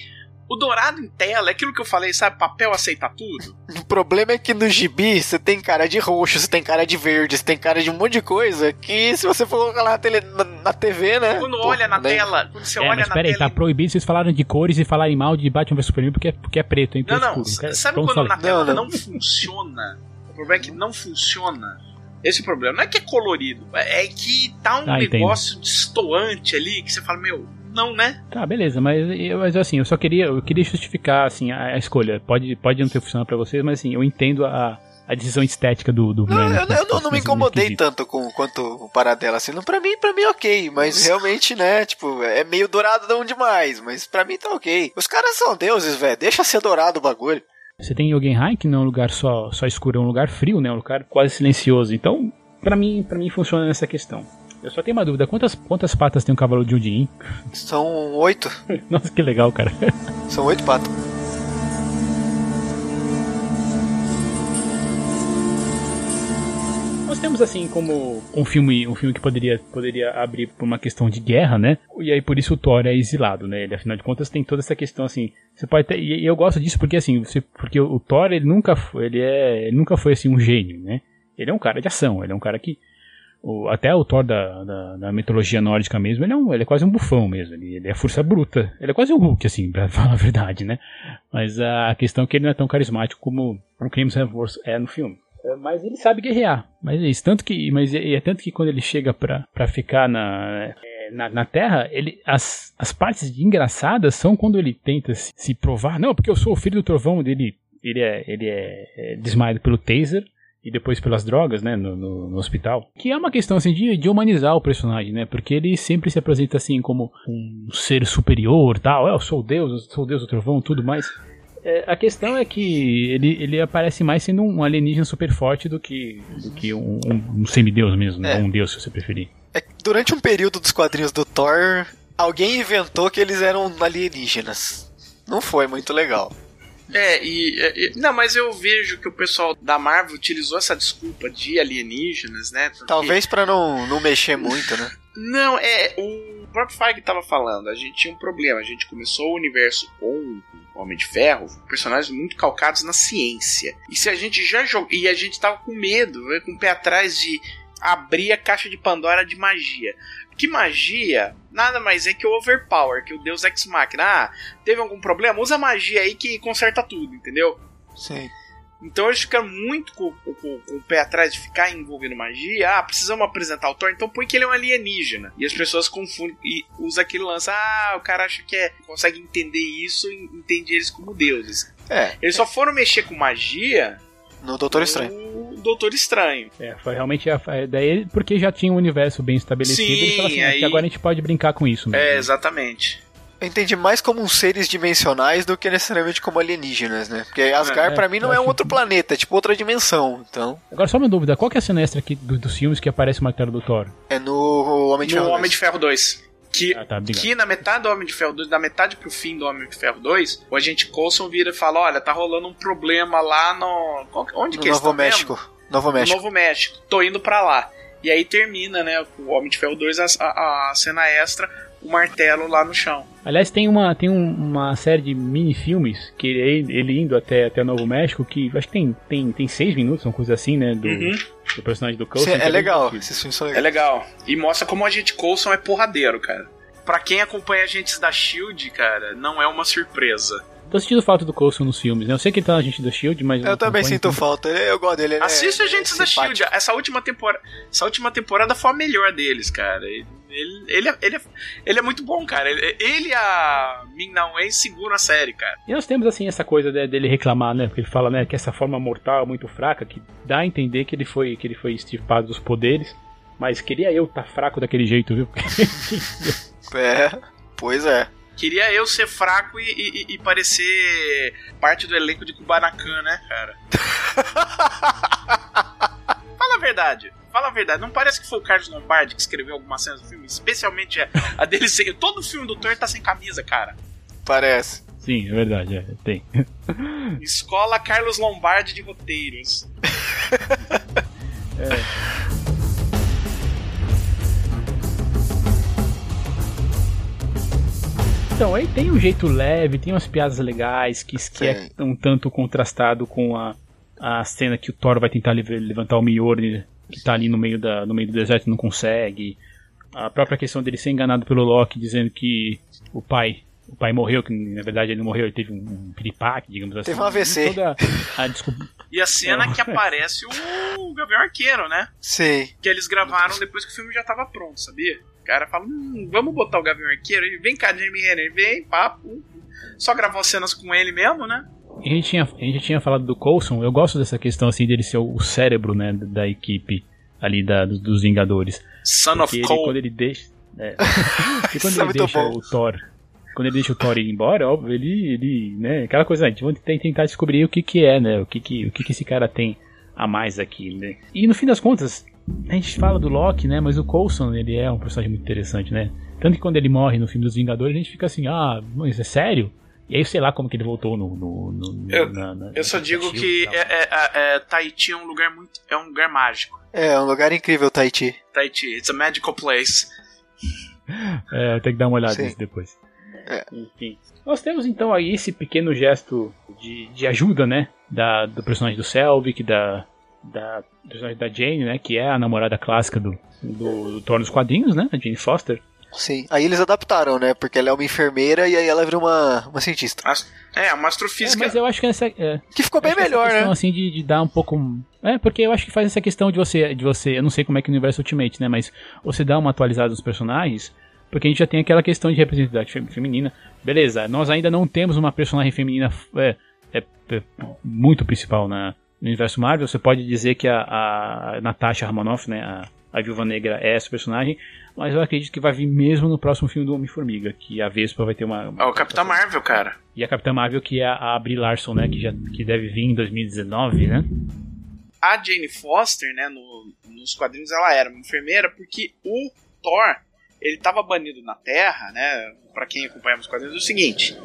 o dourado em tela é aquilo que eu falei, sabe? Papel aceita tudo. O problema é que no gibi você tem cara de roxo, você tem cara de verde, você tem cara de um monte de coisa que se você for colocar lá na, tele, na, na TV, né? Quando pô, olha na né? tela, quando você É, olha mas na peraí, tela. tá proibido vocês falarem de cores e falarem mal de Batman vs Superman porque é, porque é preto, hein? Não, não. escuro. Sabe quando na tela Não, não, não. funciona? O problema é que não funciona. Esse é o problema. Não é que é colorido, é é que tá um Ah, entendo. negócio distoante ali que você fala, meu, não, né? Tá, beleza, mas, eu- mas assim, eu só queria, eu queria justificar assim, a, a escolha. Pode, pode não ter funcionado pra vocês, mas assim, eu entendo a, a decisão estética do, do Não, eu, eu nesse- não, não me nesse incomodei tanto com quanto o Paradela, assim. Não, pra mim, pra mim, ok. Mas realmente, né, tipo, é meio douradão demais. Mas pra mim tá ok. Os caras são deuses, velho. Deixa ser dourado o bagulho. Você tem Jogenheim, que não é um lugar só, só escuro, é um lugar frio, né? Um lugar quase silencioso. Então, pra mim, para mim funciona nessa questão. Eu só tenho uma dúvida, quantas, quantas patas tem um cavalo de Odin? São oito. *laughs* Nossa, que legal, cara. São oito patas. Nós temos assim como um filme, um filme que poderia, poderia abrir por uma questão de guerra, né? E aí por isso o Thor é exilado, né? Ele afinal de contas tem toda essa questão assim. Você pode ter, e eu gosto disso porque assim, você, porque o Thor ele nunca foi, ele é, ele nunca foi assim um gênio, né? Ele é um cara de ação, ele é um cara que o, até o Thor da, da, da, mitologia nórdica mesmo, ele é, um, ele é quase um bufão mesmo. Ele, ele é força bruta. Ele é quase um Hulk, assim, pra *laughs* falar a verdade, né? Mas a questão é que ele não é tão carismático como o Crimson Force é no filme. É, mas ele sabe guerrear. Mas é isso. Tanto que, mas é, é tanto que quando ele chega pra, pra ficar na, é, na, na, Terra, ele, as, as partes engraçadas são quando ele tenta se, se provar. Não, porque eu sou o filho do trovão dele. Ele é, ele é, é desmaiado pelo taser e depois pelas drogas, né, no, no, no, hospital. Que é uma questão, assim, de, de, humanizar o personagem, né, porque ele sempre se apresenta, assim, como um ser superior, tal, eu sou Deus, eu sou Deus do trovão, tudo mais. É, a questão é que ele, ele aparece mais sendo um alienígena super forte do que, do que um, um, um semideus mesmo, é. ou um deus, se você preferir. É, durante um período dos quadrinhos do Thor, alguém inventou que eles eram alienígenas. Não foi muito legal. É, e, e, Não, mas eu vejo que o pessoal da Marvel utilizou essa desculpa de alienígenas, né? Porque... Talvez para não, não mexer muito, né? *laughs* Não, é. O próprio Feige tava falando, a gente tinha um problema. A gente começou o universo com Homem de Ferro, personagens muito calcados na ciência. E se a gente já jogou. E a gente tava com medo, né, com o pé atrás de abrir a caixa de Pandora de magia. Que magia nada mais é que o Overpower, que o Deus Ex Machina. Ah, teve algum problema? Usa magia aí que conserta tudo, entendeu? Sim. Então eles ficam muito com, com, com, o pé atrás de ficar envolvendo magia. Ah, precisamos apresentar o Thor, então põe que ele é um alienígena. E as pessoas confundem e usa aquele lance. Ah, o cara acha que é, consegue entender isso e entende eles como deuses. É. Eles só foram mexer com magia no Doutor Estranho. No Doutor Estranho. É, foi realmente a, ideia, porque já tinha um universo bem estabelecido. Sim, assim, aí... que agora a gente pode brincar com isso. Mesmo. É, exatamente eu entendi mais como seres dimensionais do que necessariamente como alienígenas, né? Porque Asgard é, para mim não é um outro planeta, é tipo outra dimensão, então. Agora só uma dúvida, qual que é a cena extra aqui do, dos filmes que aparece o martelo do Thor? É no Homem de no Ferro Homem de Ferro 2. Que, ah, tá, que na metade do Homem de Ferro 2, da metade pro fim do Homem de Ferro 2, o agente Coulson vira e fala: Olha, tá rolando um problema lá no. Onde no que Novo México. Mesmo? Novo México. No Novo México. Tô indo pra lá. E aí termina, né, o Homem de Ferro 2, a, a, a cena extra o martelo lá no chão. Aliás, tem uma, tem um, uma série de mini-filmes que ele, ele, indo até, até Novo México, que acho que tem, tem, tem seis minutos, uma coisa assim, né? Do, uhum. Do personagem do Coulson. É, é legal, esses filmes são legais. É legal. E mostra como a gente Coulson é porradeiro, cara. Pra quem acompanha agentes da Shield, cara, não é uma surpresa. Tô sentindo falta do Coulson nos filmes, né? Eu sei que ele tá na gente da Shield, mas. Eu também sinto tanto. falta, eu gosto dele. Assiste é, Agentes é da Shield. Essa última, temporada, essa última temporada foi a melhor deles, cara. Ele, ele, ele, é, ele, é, ele é muito bom, cara. Ele, ele e a Ming Na Wen seguram a série, cara. E nós temos, assim, essa coisa né, dele reclamar, né? Porque ele fala, né, que essa forma mortal é muito fraca, que dá a entender que ele foi, que ele foi estirpado dos poderes. Mas queria eu estar tá fraco daquele jeito, viu? *laughs* é, pois é. Queria eu ser fraco e, e, e, parecer parte do elenco de Kubanacan, né, cara? *laughs* Fala a verdade. Fala a verdade. Não parece que foi o Carlos Lombardi que escreveu algumas cenas do filme? Especialmente a, a dele ser. Todo filme do Thor tá sem camisa, cara. Parece. Sim, é verdade, é, tem. *laughs* Escola Carlos Lombardi de roteiros. *laughs* é. Então, aí tem um jeito leve, tem umas piadas legais, que, que é um tanto contrastado com a, a cena que o Thor vai tentar levantar o Mjolnir, que tá ali no meio, da, no meio do deserto e não consegue. A própria questão dele ser enganado pelo Loki, dizendo que o pai o pai morreu, que na verdade ele não morreu, ele teve um, um piripaque, digamos assim. Teve um AVC. A, desculpa. E a cena é. que aparece o Gavião Arqueiro, né? Sim. Que eles gravaram depois que o filme já tava pronto, sabia? O cara fala, hum, vamos botar o Gavião Arqueiro. Ele vem cá, Jeremy Renner, vem, papo. Só gravou cenas com ele mesmo, né? A gente, tinha, a gente tinha falado do Coulson, eu gosto dessa questão assim dele ser o cérebro, né, da equipe ali da, dos, dos Vingadores. Son Porque of ele, Cole. quando ele deixa. É, *laughs* quando ele é deixa bom. o Thor. Quando ele deixa o Thor ir embora, óbvio, ele, ele, né, aquela coisa, a gente vai tentar descobrir o que que é, né, o que que, o que que esse cara tem a mais aqui, né. E no fim das contas, a gente fala do Loki, né? Mas o Coulson, ele é um personagem muito interessante, né? Tanto que quando ele morre no filme dos Vingadores, a gente fica assim, ah, mas é sério? E aí, sei lá como que ele voltou no. no, no eu, na, na, eu só digo que é, é, é, é, Tahiti é um lugar muito. É um lugar mágico. É, um lugar incrível, Tahiti. Tahiti, it's a magical place. *laughs* é, tem que dar uma olhada nisso depois. É. Enfim. Nós temos então aí esse pequeno gesto de, de ajuda, né? Da, do personagem do Selvig, da, da personagem da Jane, né? Que é a namorada clássica do, do, do Thor nos quadrinhos, né? A Jane Foster. Sim, aí eles adaptaram, né? Porque ela é uma enfermeira e aí ela vira uma, uma cientista. É, uma astrofísica. É, mas eu acho que essa. É, que ficou bem melhor, questão, né? assim, de, de dar um pouco. É, porque eu acho que faz essa questão de você. de você Eu não sei como é que é o universo Ultimate, né? Mas você dá uma atualizada nos personagens. Porque a gente já tem aquela questão de representatividade feminina. Beleza, nós ainda não temos uma personagem feminina é, é, é muito principal na, no universo Marvel. Você pode dizer que a, a Natasha Romanoff, né? A, a Viúva Negra é essa personagem, mas eu acredito que vai vir mesmo no próximo filme do Homem-Formiga, que a Vespa vai ter uma... uma é o Capitão Marvel, cara. E a Capitã Marvel, que é a Brie Larson, né, que, já, que deve vir em 2019, né? A Jane Foster, né, no, nos quadrinhos ela era uma enfermeira, porque o Thor, ele tava banido na Terra, né, para quem acompanha os quadrinhos, é o seguinte...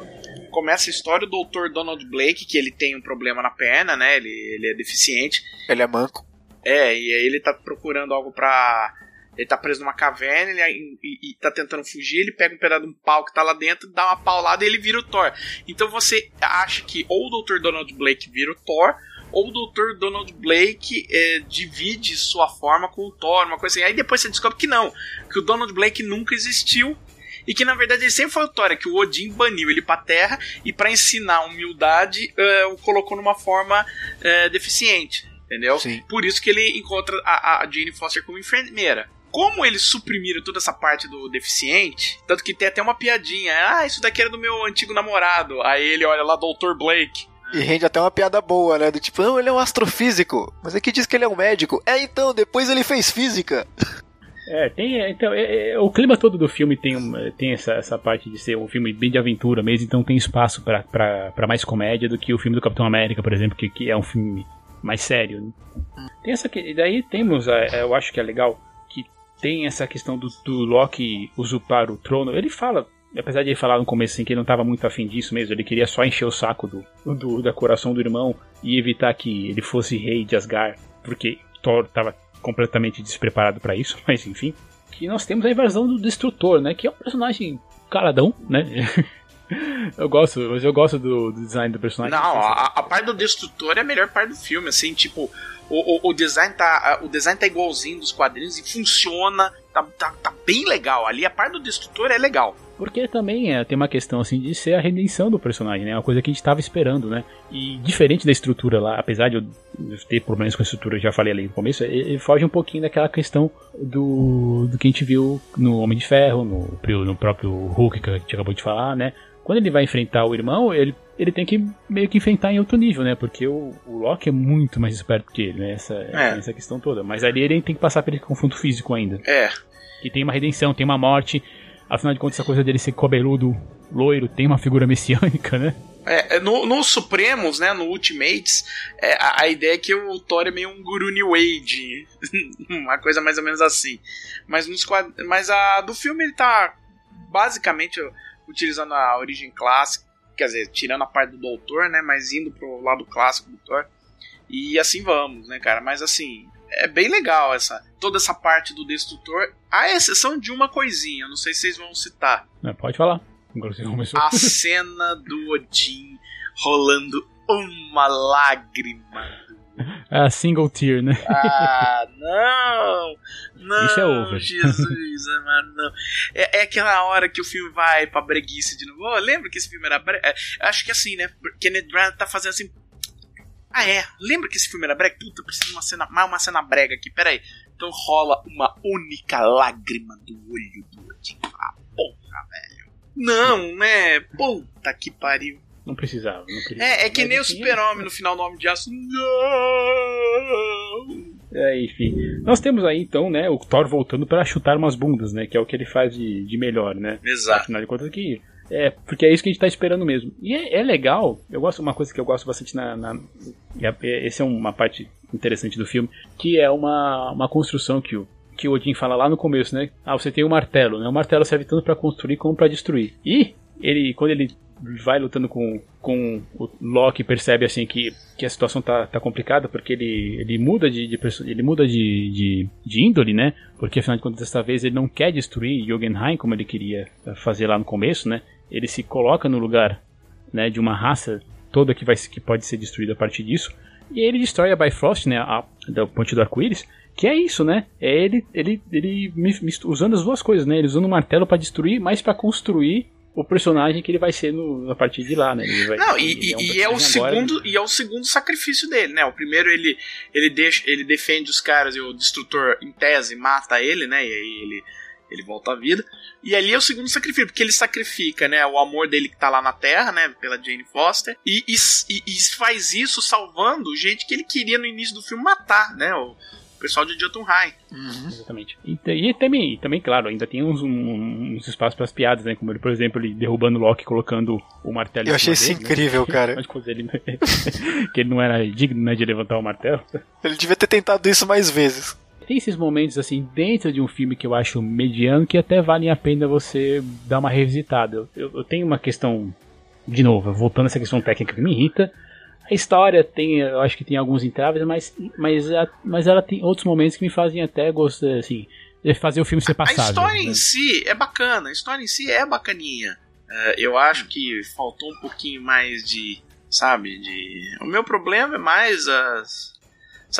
Começa a história do Dr. Donald Blake, que ele tem um problema na perna, né? Ele, ele é deficiente. Ele é manco. É, e aí ele tá procurando algo pra. Ele tá preso numa caverna ele, e, e tá tentando fugir, ele pega um pedaço de um pau que tá lá dentro, dá uma paulada e ele vira o Thor. Então você acha que ou o Dr. Donald Blake vira o Thor, ou o Dr. Donald Blake é, divide sua forma com o Thor, uma coisa assim. Aí depois você descobre que não, que o Donald Blake nunca existiu e que na verdade ele sempre foi o Thor, é que o Odin baniu ele pra terra e para ensinar humildade uh, o colocou numa forma uh, deficiente. Entendeu? Sim. Por isso que ele encontra a, a Jane Foster como enfermeira como eles suprimiram toda essa parte do deficiente, tanto que tem até uma piadinha, ah, isso daqui era do meu antigo namorado. Aí ele olha lá, Dr. Blake. E rende até uma piada boa, né? Do tipo, não, ele é um astrofísico, mas aqui diz que ele é um médico. É, então, depois ele fez física. É, tem. É, então, é, é, o clima todo do filme tem, tem essa, essa parte de ser um filme bem de aventura mesmo, então tem espaço para mais comédia do que o filme do Capitão América, por exemplo, que, que é um filme mais sério. Né? Tem essa e daí temos, é, eu acho que é legal que tem essa questão do, do Loki usurpar o trono. Ele fala, apesar de ele falar no começo assim, que ele não estava muito afim disso mesmo, ele queria só encher o saco do, do da coração do irmão e evitar que ele fosse rei de Asgard, porque Thor estava completamente despreparado para isso, *laughs* mas enfim. Que nós temos a invasão do Destrutor, né? Que é um personagem caladão, né? *laughs* eu gosto, mas eu gosto do, do, design do personagem. Não, a, a parte do Destrutor é a melhor parte do filme, assim, tipo, o, o, o, design tá, o design tá igualzinho dos quadrinhos e funciona, tá, tá, tá bem legal. Ali a parte do Destrutor é legal. Porque também é, tem uma questão assim de ser a redenção do personagem, né? Uma coisa que a gente estava esperando, né? E diferente da estrutura lá, apesar de eu ter problemas com a estrutura, já falei ali no começo, ele foge um pouquinho daquela questão do, do que a gente viu no Homem de Ferro, no, no próprio Hulk que a gente acabou de falar, né? Quando ele vai enfrentar o irmão, ele, ele tem que meio que enfrentar em outro nível, né? Porque o, o Loki é muito mais esperto que ele, né? Essa, é. essa questão toda. Mas ali ele tem que passar pelo confronto físico ainda. É. Que tem uma redenção, tem uma morte. Afinal de contas, essa coisa dele ser cabeludo, loiro, tem uma figura messiânica, né? É, no, no Supremos, né, no Ultimates, é, a, a, ideia é que o Thor é meio um Guru New Age, *laughs* uma coisa mais ou menos assim. Mas, nos mas a do filme ele tá basicamente utilizando a origem clássica, quer dizer, tirando a parte do Doutor, né, mas indo pro lado clássico do Thor. E assim vamos, né, cara? Mas assim, é bem legal essa toda essa parte do Destrutor, à exceção de uma coisinha, não sei se vocês vão citar. É, pode falar. A cena do Odin rolando uma lágrima. A single tear, né? Ah, não! Não! Isso é over. Jesus, mano, não. É, é, aquela hora que o filme vai pra breguice de novo. Oh, lembra que esse filme era brega? É, acho que assim, né? Kenneth Branagh tá fazendo assim ah, é? Lembra que esse filme era brega? Puta, preciso de uma cena, mais uma cena brega aqui. Pera aí. Então rola uma única lágrima do olho do Odin. Ah, porra, velho. Não, né? Puta que pariu. Não precisava, não precisava. É, é que Mas nem o Super-Homem no final do Homem de Aço. Não! É, enfim. Nós temos aí então, né, o Thor voltando para chutar umas bundas, né? Que é o que ele faz de, de melhor, né? Exato. Afinal de contas que é, porque é isso que a gente tá esperando mesmo. E é, é legal, eu gosto uma coisa que eu gosto bastante na. na é, essa é uma parte interessante do filme, que é uma, uma construção que o, que o Odin fala lá no começo, né? Ah, você tem o um martelo, né? O martelo serve tanto para construir como para destruir. E ele, quando ele vai lutando com, com o Loki percebe assim que, que a situação tá, tá complicada porque ele, ele muda de, de ele muda de, de, de, índole, né? Porque afinal de contas dessa vez ele não quer destruir Jotunheim como ele queria fazer lá no começo, né? Ele se coloca no lugar, né, de uma raça toda que vai que pode ser destruída a partir disso. E ele destrói a Bifrost, né, a, da ponte do arco-íris, que é isso, né? É ele ele ele usando as duas coisas, né? Ele usando o martelo para destruir, mas para construir o personagem que ele vai ser no, a partir de lá, né? Vai, não, e, é, um e é o segundo agora, e é o segundo sacrifício dele, né? O primeiro ele ele deixa ele defende os caras e o destrutor em tese mata ele, né? E aí ele ele volta à vida. E ali é o segundo sacrifício, porque ele sacrifica, né, o amor dele que tá lá na Terra, né, pela Jane Foster, e, e, e faz isso salvando gente que ele queria no início do filme matar, né, o, o pessoal de Jotunheim. Uhum. Exatamente. E, e, também, também, claro, ainda tem uns, uns espaços para as piadas, né? Como ele, por exemplo, ele derrubando o Loki, colocando o martelo. Eu achei isso dele, né? incrível, né? cara. Ele, *laughs* que ele não era digno né, de levantar o martelo. Ele devia ter tentado isso mais vezes. Tem esses momentos assim dentro de um filme que eu acho mediano que até valem a pena você dar uma revisitada. Eu, eu tenho uma questão, de novo, voltando a essa questão técnica que me irrita, a história tem, eu acho que tem alguns entraves, mas, mas, mas ela tem outros momentos que me fazem até gostar, assim, de fazer o filme ser passado. A história né? em si é bacana, a história em si é bacaninha. Uh, eu acho que faltou um pouquinho mais de, sabe, de... O meu problema é mais as...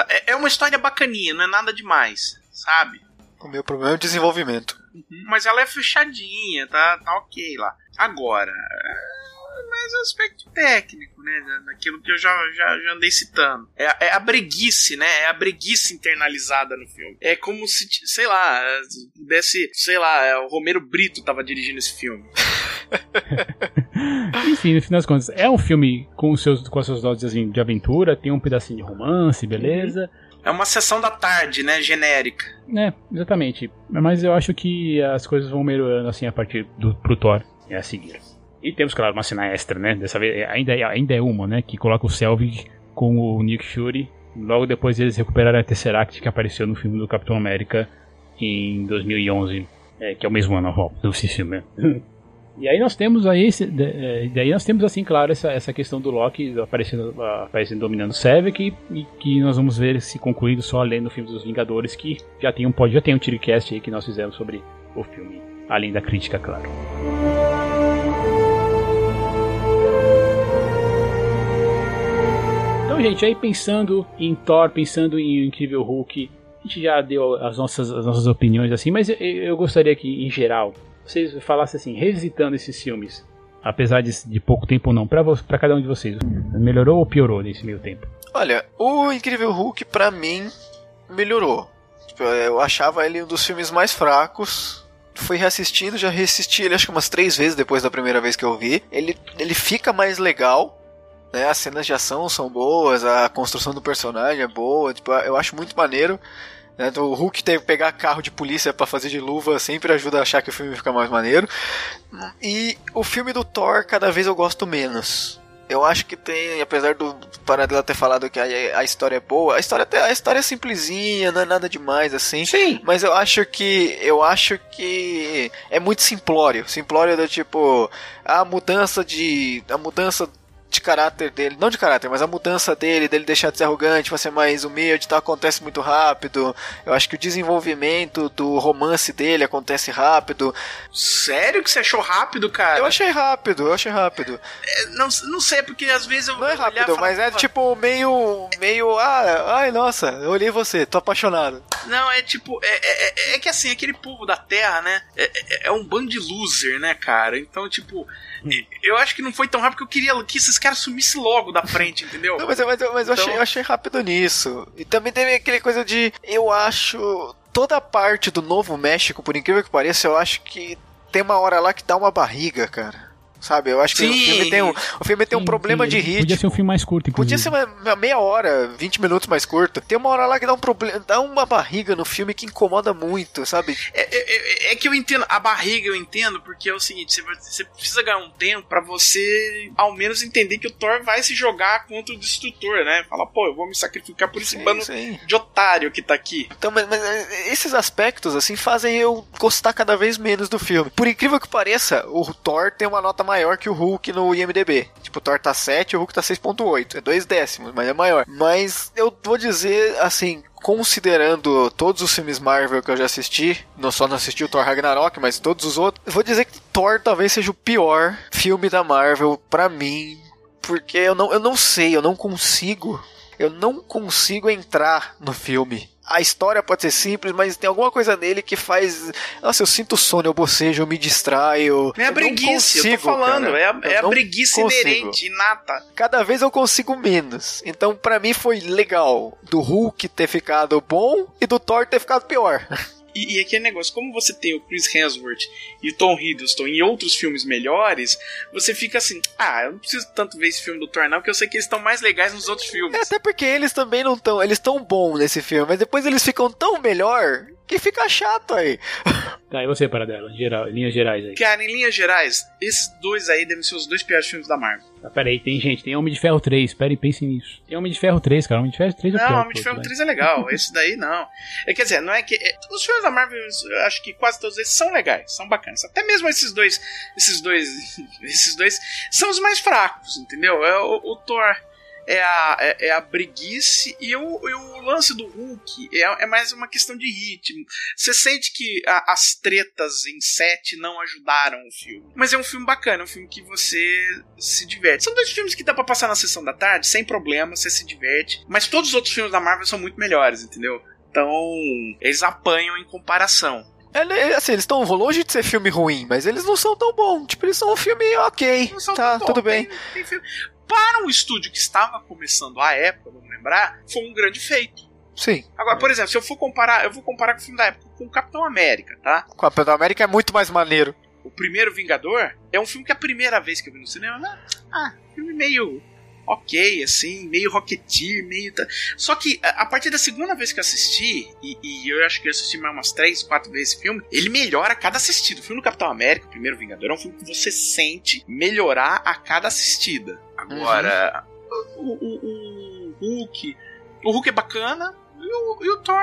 É, é uma história bacaninha, não é nada demais, sabe? O meu problema é o desenvolvimento. Uhum, mas ela é fechadinha, tá, tá ok lá. Agora, mais aspecto técnico, né? Daquilo que eu já, já, já andei citando. É, é, a breguice, né? É a breguice internalizada no filme. É como se, sei lá, pudesse, sei lá, é, o Romero Brito tava dirigindo esse filme. *laughs* *laughs* Enfim, no final das contas, é um filme com, seus, com as suas doses assim, de aventura, tem um pedacinho de romance, beleza. É uma sessão da tarde, né? Genérica. É, exatamente. Mas eu acho que as coisas vão melhorando assim a partir do pro Thor é a seguir. E temos, claro, uma cena extra, né? Dessa vez ainda é, ainda é uma, né? Que coloca o Selvig com o Nick Fury. Logo depois eles recuperaram a Tesseract que apareceu no filme do Capitão América em 2011, é, que é o mesmo ano do filme. *laughs* E aí nós temos aí, é, daí nós temos assim, claro, essa, essa questão do Loki aparecendo, aparecendo dominando Sevek e, que nós vamos ver se concluído só além do filme dos Vingadores, que já tem um pode já tem um tirocast aí que nós fizemos sobre o filme, além da crítica, claro. Então, gente, aí pensando em Thor, pensando em Incrível Hulk, a gente já deu as nossas, as nossas opiniões assim, mas eu, eu gostaria que, em geral, vocês falassem assim, revisitando esses filmes, apesar de, de pouco tempo ou não, para cada um de vocês, melhorou ou piorou nesse meio tempo? Olha, o Incrível Hulk, para mim, melhorou. Tipo, eu achava ele um dos filmes mais fracos fui reassistindo, já reassisti ele acho que umas três vezes depois da primeira vez que eu vi. Ele, ele fica mais legal, né? As cenas de ação são boas, a construção do personagem é boa, tipo, eu acho muito maneiro. Né? O Hulk ter que pegar carro de polícia para fazer de luva sempre ajuda a achar que o filme fica mais maneiro. E o filme do Thor, cada vez eu gosto menos. Eu acho que tem, apesar do Paradela ter falado que a, a, história é boa, a história, a história é simplesinha, não é nada demais assim. Sim. Mas eu acho que eu acho que é muito simplório. Simplório do tipo a mudança de a mudança de caráter dele, não de caráter, mas a mudança dele, dele deixar de ser arrogante para ser mais humilde, tá, acontece muito rápido. Eu acho que o desenvolvimento do romance dele acontece rápido. Sério que você achou rápido, cara? Eu achei rápido, eu achei rápido. É, não, não sei, porque às vezes eu Não é rápido, mas é tipo meio meio ah, ai, nossa, eu olhei você, tô apaixonado. Não, é tipo, é, é, é, é que assim, aquele povo da Terra, né, é, é, é um bando de loser, né, cara? Então, tipo, eu acho que não foi tão rápido que eu queria que esses caras sumissem logo da frente, entendeu? *laughs* Não, mas, mas, mas eu, achei, então- eu achei rápido nisso. E também teve aquele coisa de. Eu acho. Toda a parte do Novo México, por incrível que pareça, eu acho que tem uma hora lá que dá uma barriga, cara. Sabe? Eu acho que Sim. o filme tem um, o filme tem um Sim, problema sim, de ritmo. Podia ser um filme mais curto, inclusive. Podia ser uma, uma meia hora, 20 minutos mais curto. Tem uma hora lá que dá um problema, dá uma barriga no filme que incomoda muito, sabe? É, é- é- é que eu entendo, a barriga eu entendo, porque é o seguinte, você, você precisa ganhar um tempo pra você, ao menos, entender que o Thor vai se jogar contra o Destrutor, né? Fala, pô, eu vou me sacrificar por esse Sim, bando sim. de otário que tá aqui. Então, mas, mas, é, esses aspectos, assim, fazem eu gostar cada vez menos do filme. Por incrível que pareça, o Thor tem uma nota maior que o Hulk no IMDB. Tipo, o Thor tá 7 e o Hulk tá 6.8. É dois décimos, mas é maior. Mas eu vou dizer, assim, considerando todos os filmes Marvel que eu já assisti, não só não assisti o Thor Ragnarok, mas todos os outros, vou dizer que Thor talvez seja o pior filme da Marvel pra mim, porque eu não, eu não sei, eu não consigo, eu não consigo entrar no filme. A história pode ser simples, mas tem alguma coisa nele que faz. Nossa, eu sinto sono, eu bocejo, eu me distraio. É a preguiça, eu tô consigo, falando, cara. é a, é a preguiça consigo. inerente, inata. Cada vez eu consigo menos. Então, pra mim, foi legal do Hulk ter ficado bom e do Thor ter ficado pior. *laughs* E, e aquele negócio, como você tem o Chris Hemsworth e o Tom Hiddleston em outros filmes melhores, você fica assim, ah, eu não preciso tanto ver esse filme do Thor não, porque eu sei que eles estão mais legais nos outros filmes. É, até porque eles também não estão. Eles estão bons nesse filme, mas depois eles ficam tão melhor que fica chato aí. *laughs* Tá, e você, Paradela? Em geral, linhas gerais aí. Cara, em linhas gerais, esses dois aí devem ser os dois piores filmes da Marvel. Tá, pera aí, tem gente, tem Homem de Ferro 3, pera aí, pensem nisso. Tem Homem de Ferro 3, cara, Homem de Ferro 3 é o pior. Não, Homem de Ferro todos, 3 é legal, *laughs* esse daí não. É, quer dizer, não é que. é, os filmes da Marvel, eu acho que quase todos eles são legais, são bacanas. Até mesmo esses dois. Esses dois. *laughs* Esses dois são os mais fracos, entendeu? É o, o Thor. É a, é, é a preguiça e o, e o lance do Hulk é, é mais uma questão de ritmo. Você sente que a- as tretas em set não ajudaram o filme. Mas é um filme bacana, é um filme que você se diverte. São dois filmes que dá pra passar na sessão da tarde, sem problema, você se diverte. Mas todos os outros filmes da Marvel são muito melhores, entendeu? Então, eles apanham em comparação. É, assim, eles estão longe de ser filme ruim, mas eles não são tão bons. Tipo, eles são um filme ok. Não são Tá, tão tudo bem. Tem- tem filme- Para um estúdio que estava começando à época, vamos lembrar, foi um grande feito. Sim. Agora, por exemplo, se eu for comparar, eu vou comparar com o filme da época, com o Capitão América, tá? O Capitão América é muito mais maneiro. O primeiro Vingador é um filme que a primeira vez que eu vi no cinema, né? ah, filme meio ok, assim, meio Rocketeer, meio. Só que a, a partir da segunda vez que eu assisti, e, e eu acho que eu assisti mais umas três, quatro vezes esse filme, ele melhora a cada assistido. O filme do Capitão América, o primeiro Vingador, é um filme que você sente melhorar a cada assistida. Agora, o, o, o Hulk. O Hulk é bacana. E o, e o Thor.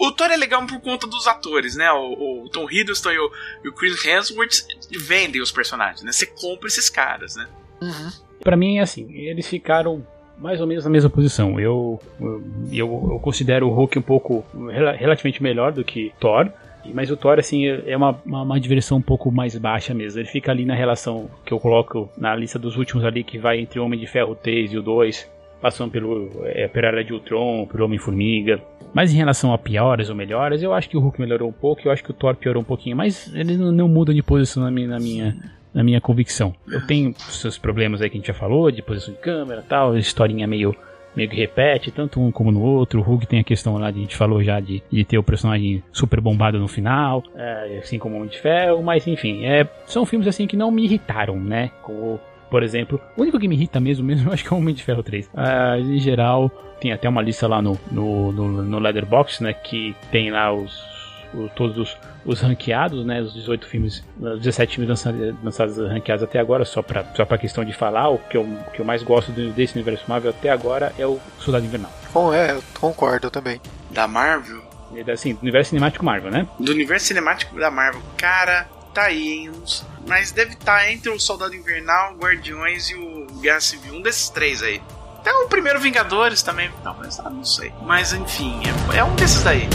O Thor é legal por conta dos atores, né? O, o Tom Hiddleston e o, e o Chris Hemsworth vendem os personagens, né? Você compra esses caras, né? Uhum. Pra mim é assim, eles ficaram mais ou menos na mesma posição. Eu, eu, eu, considero o Hulk um pouco rela- relativamente melhor do que Thor. Mas o Thor, assim, é uma, uma, uma diversão um pouco mais baixa mesmo. Ele fica ali na relação que eu coloco na lista dos últimos ali, que vai entre o Homem de Ferro 3 e o 2, passando pelo é, pela Era de Ultron, pelo Homem-Formiga. Mas em relação a piores ou melhores, eu acho que o Hulk melhorou um pouco, eu acho que o Thor piorou um pouquinho, mas ele não, não muda de posição na minha, na minha, na minha convicção. Eu tenho seus problemas aí que a gente já falou, de posição de câmera tal, historinha meio, meio que repete, tanto um como no outro. O Hulk tem a questão lá, de, a gente falou já, de, de ter o personagem super bombado no final, é, assim como o Homem de Ferro, mas enfim, é, são filmes assim que não me irritaram, né? Como, por exemplo, o único que me irrita mesmo, *laughs* mesmo, eu acho que é o Homem de Ferro 3. Ah, em geral, tem até uma lista lá no, no, no, no Leatherbox, né? Que tem lá os, o- todos os, os ranqueados, né? Os 18 filmes, os 17 filmes lançados, lançados ranqueados até agora, só pra, só pra questão de falar, o que eu, o que eu mais gosto do- desse universo Marvel até agora é o Soldado Invernal. Bom, é, eu concordo também. Da Marvel. É, Assim, do universo cinemático Marvel, né? Do universo cinemático da Marvel. Cara, tá aí, hein? Mas deve estar entre o Soldado Invernal, o Guardiões e o Guerra Civil. Um desses três aí. Até o primeiro Vingadores também. Não, mas não sei. Mas enfim, é, é um desses daí.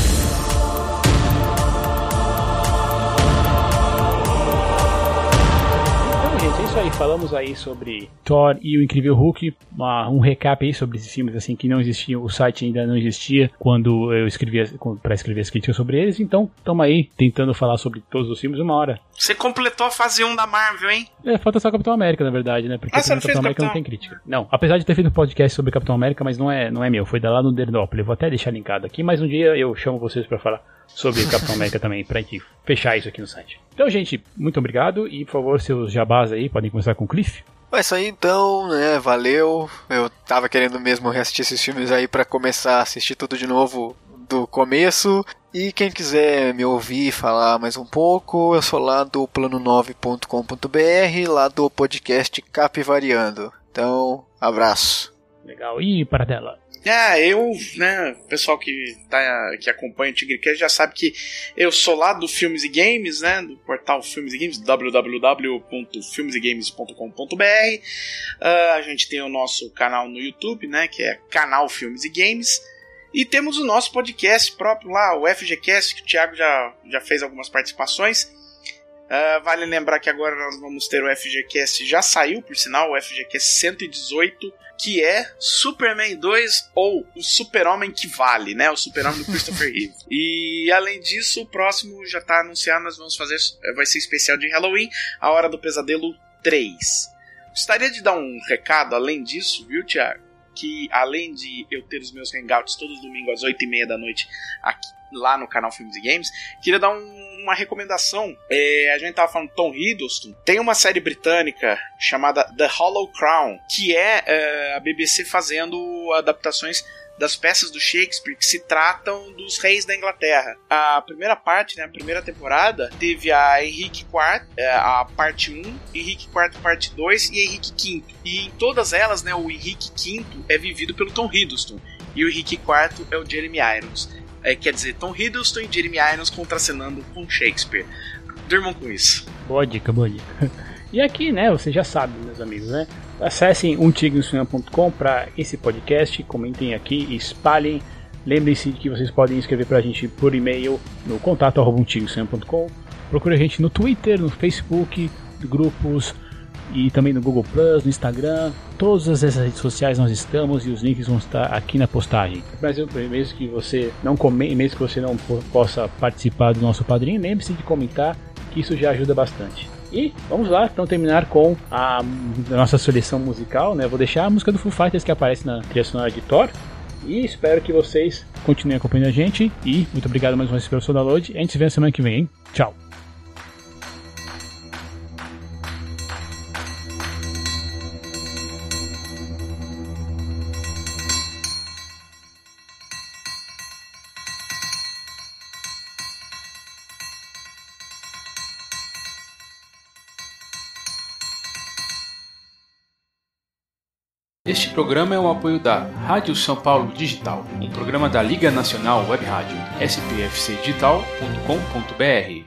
Aí. Falamos aí sobre Thor e o Incrível Hulk. Uma- um recap aí sobre esses filmes assim que não existiam. O site ainda não existia quando eu escrevia para escrever as críticas sobre eles. Então, estamos aí tentando falar sobre todos os filmes uma hora. Você completou a fase 1 da Marvel, hein? É, falta só Capitão América, na verdade, né? Porque Ah, não Capitão fez América não Capitão? tem crítica. Não, apesar de ter feito um podcast sobre Capitão América, mas não é, não é meu. Foi da lá no Dernópolis. Vou até deixar linkado aqui, mas um dia eu chamo vocês pra falar sobre Capitão América também, pra gente fechar isso aqui no site. Então, gente, muito obrigado e, por favor, seus jabás aí, podem começar com o Cliff. É isso aí então, né? Valeu. Eu tava querendo mesmo reassistir esses filmes aí para começar a assistir tudo de novo do começo. E quem quiser me ouvir falar mais um pouco, eu sou lá do plano9.com.br, lá do podcast Capivariando. Então, abraço. Legal. E para dela? É, eu, né, pessoal que, tá, que acompanha o TigreCast já sabe que eu sou lá do Filmes e Games, né, do portal Filmes e Games, www.filmesegames.com.br. Uh, ah, a gente tem o nosso canal no YouTube, né, que é Canal Filmes e Games. E temos o nosso podcast próprio lá, o FGCast, que o Thiago já, já fez algumas participações. Uh, vale lembrar que agora nós vamos ter o FGCast, já saiu por sinal, o FGCast 118 que é Superman 2 ou o Super-Homem que vale, né? O Super-Homem do *laughs* Christopher Reeve. E além disso, o próximo já tá anunciado, nós vamos fazer, vai ser especial de Halloween, A Hora do Pesadelo 3. Gostaria de dar um recado além disso, viu, Tiago? Que além de eu ter os meus hangouts todos domingos às 8h30 da noite aqui, lá no canal Filmes e Games, queria dar um uma recomendação. É, a gente tava falando Tom Hiddleston. Tem uma série britânica chamada The Hollow Crown, que é, é a BBC fazendo adaptações das peças do Shakespeare que se tratam dos reis da Inglaterra. A primeira parte, né, a primeira temporada, teve a Henrique IV, é, a parte 1, Henrique IV parte 2 e Henrique V. E em todas elas, né, o Henrique V é vivido pelo Tom Hiddleston e o Henrique IV é o Jeremy Irons. É, quer dizer, Tom Hiddleston e Jeremy Irons contracenando com Shakespeare. Durmam com isso. Boa dica, boa dica. *laughs* E aqui, né, você já sabe, meus amigos, né? Acessem umtignoscinema.com para esse podcast, comentem aqui, espalhem. Lembrem-se que vocês podem escrever para a gente por e-mail no contato Procure a gente no Twitter, no Facebook, grupos, e também no Google Plus, no Instagram, todas essas redes sociais nós estamos e os links vão estar aqui na postagem. Mas mesmo que você não comente, mesmo que você não possa participar do nosso padrinho, lembre-se de comentar que isso já ajuda bastante. E vamos lá, então terminar com a, a nossa seleção musical, né? Vou deixar a música do Foo Fighters que aparece na trilha sonora de Thor. E espero que vocês continuem acompanhando a gente. E muito obrigado mais uma vez pelo seu download. A gente se vê na semana que vem, hein? Tchau! Este programa é um apoio da Rádio São Paulo Digital, um programa da Liga Nacional Web Rádio, spfcdigital.com.br.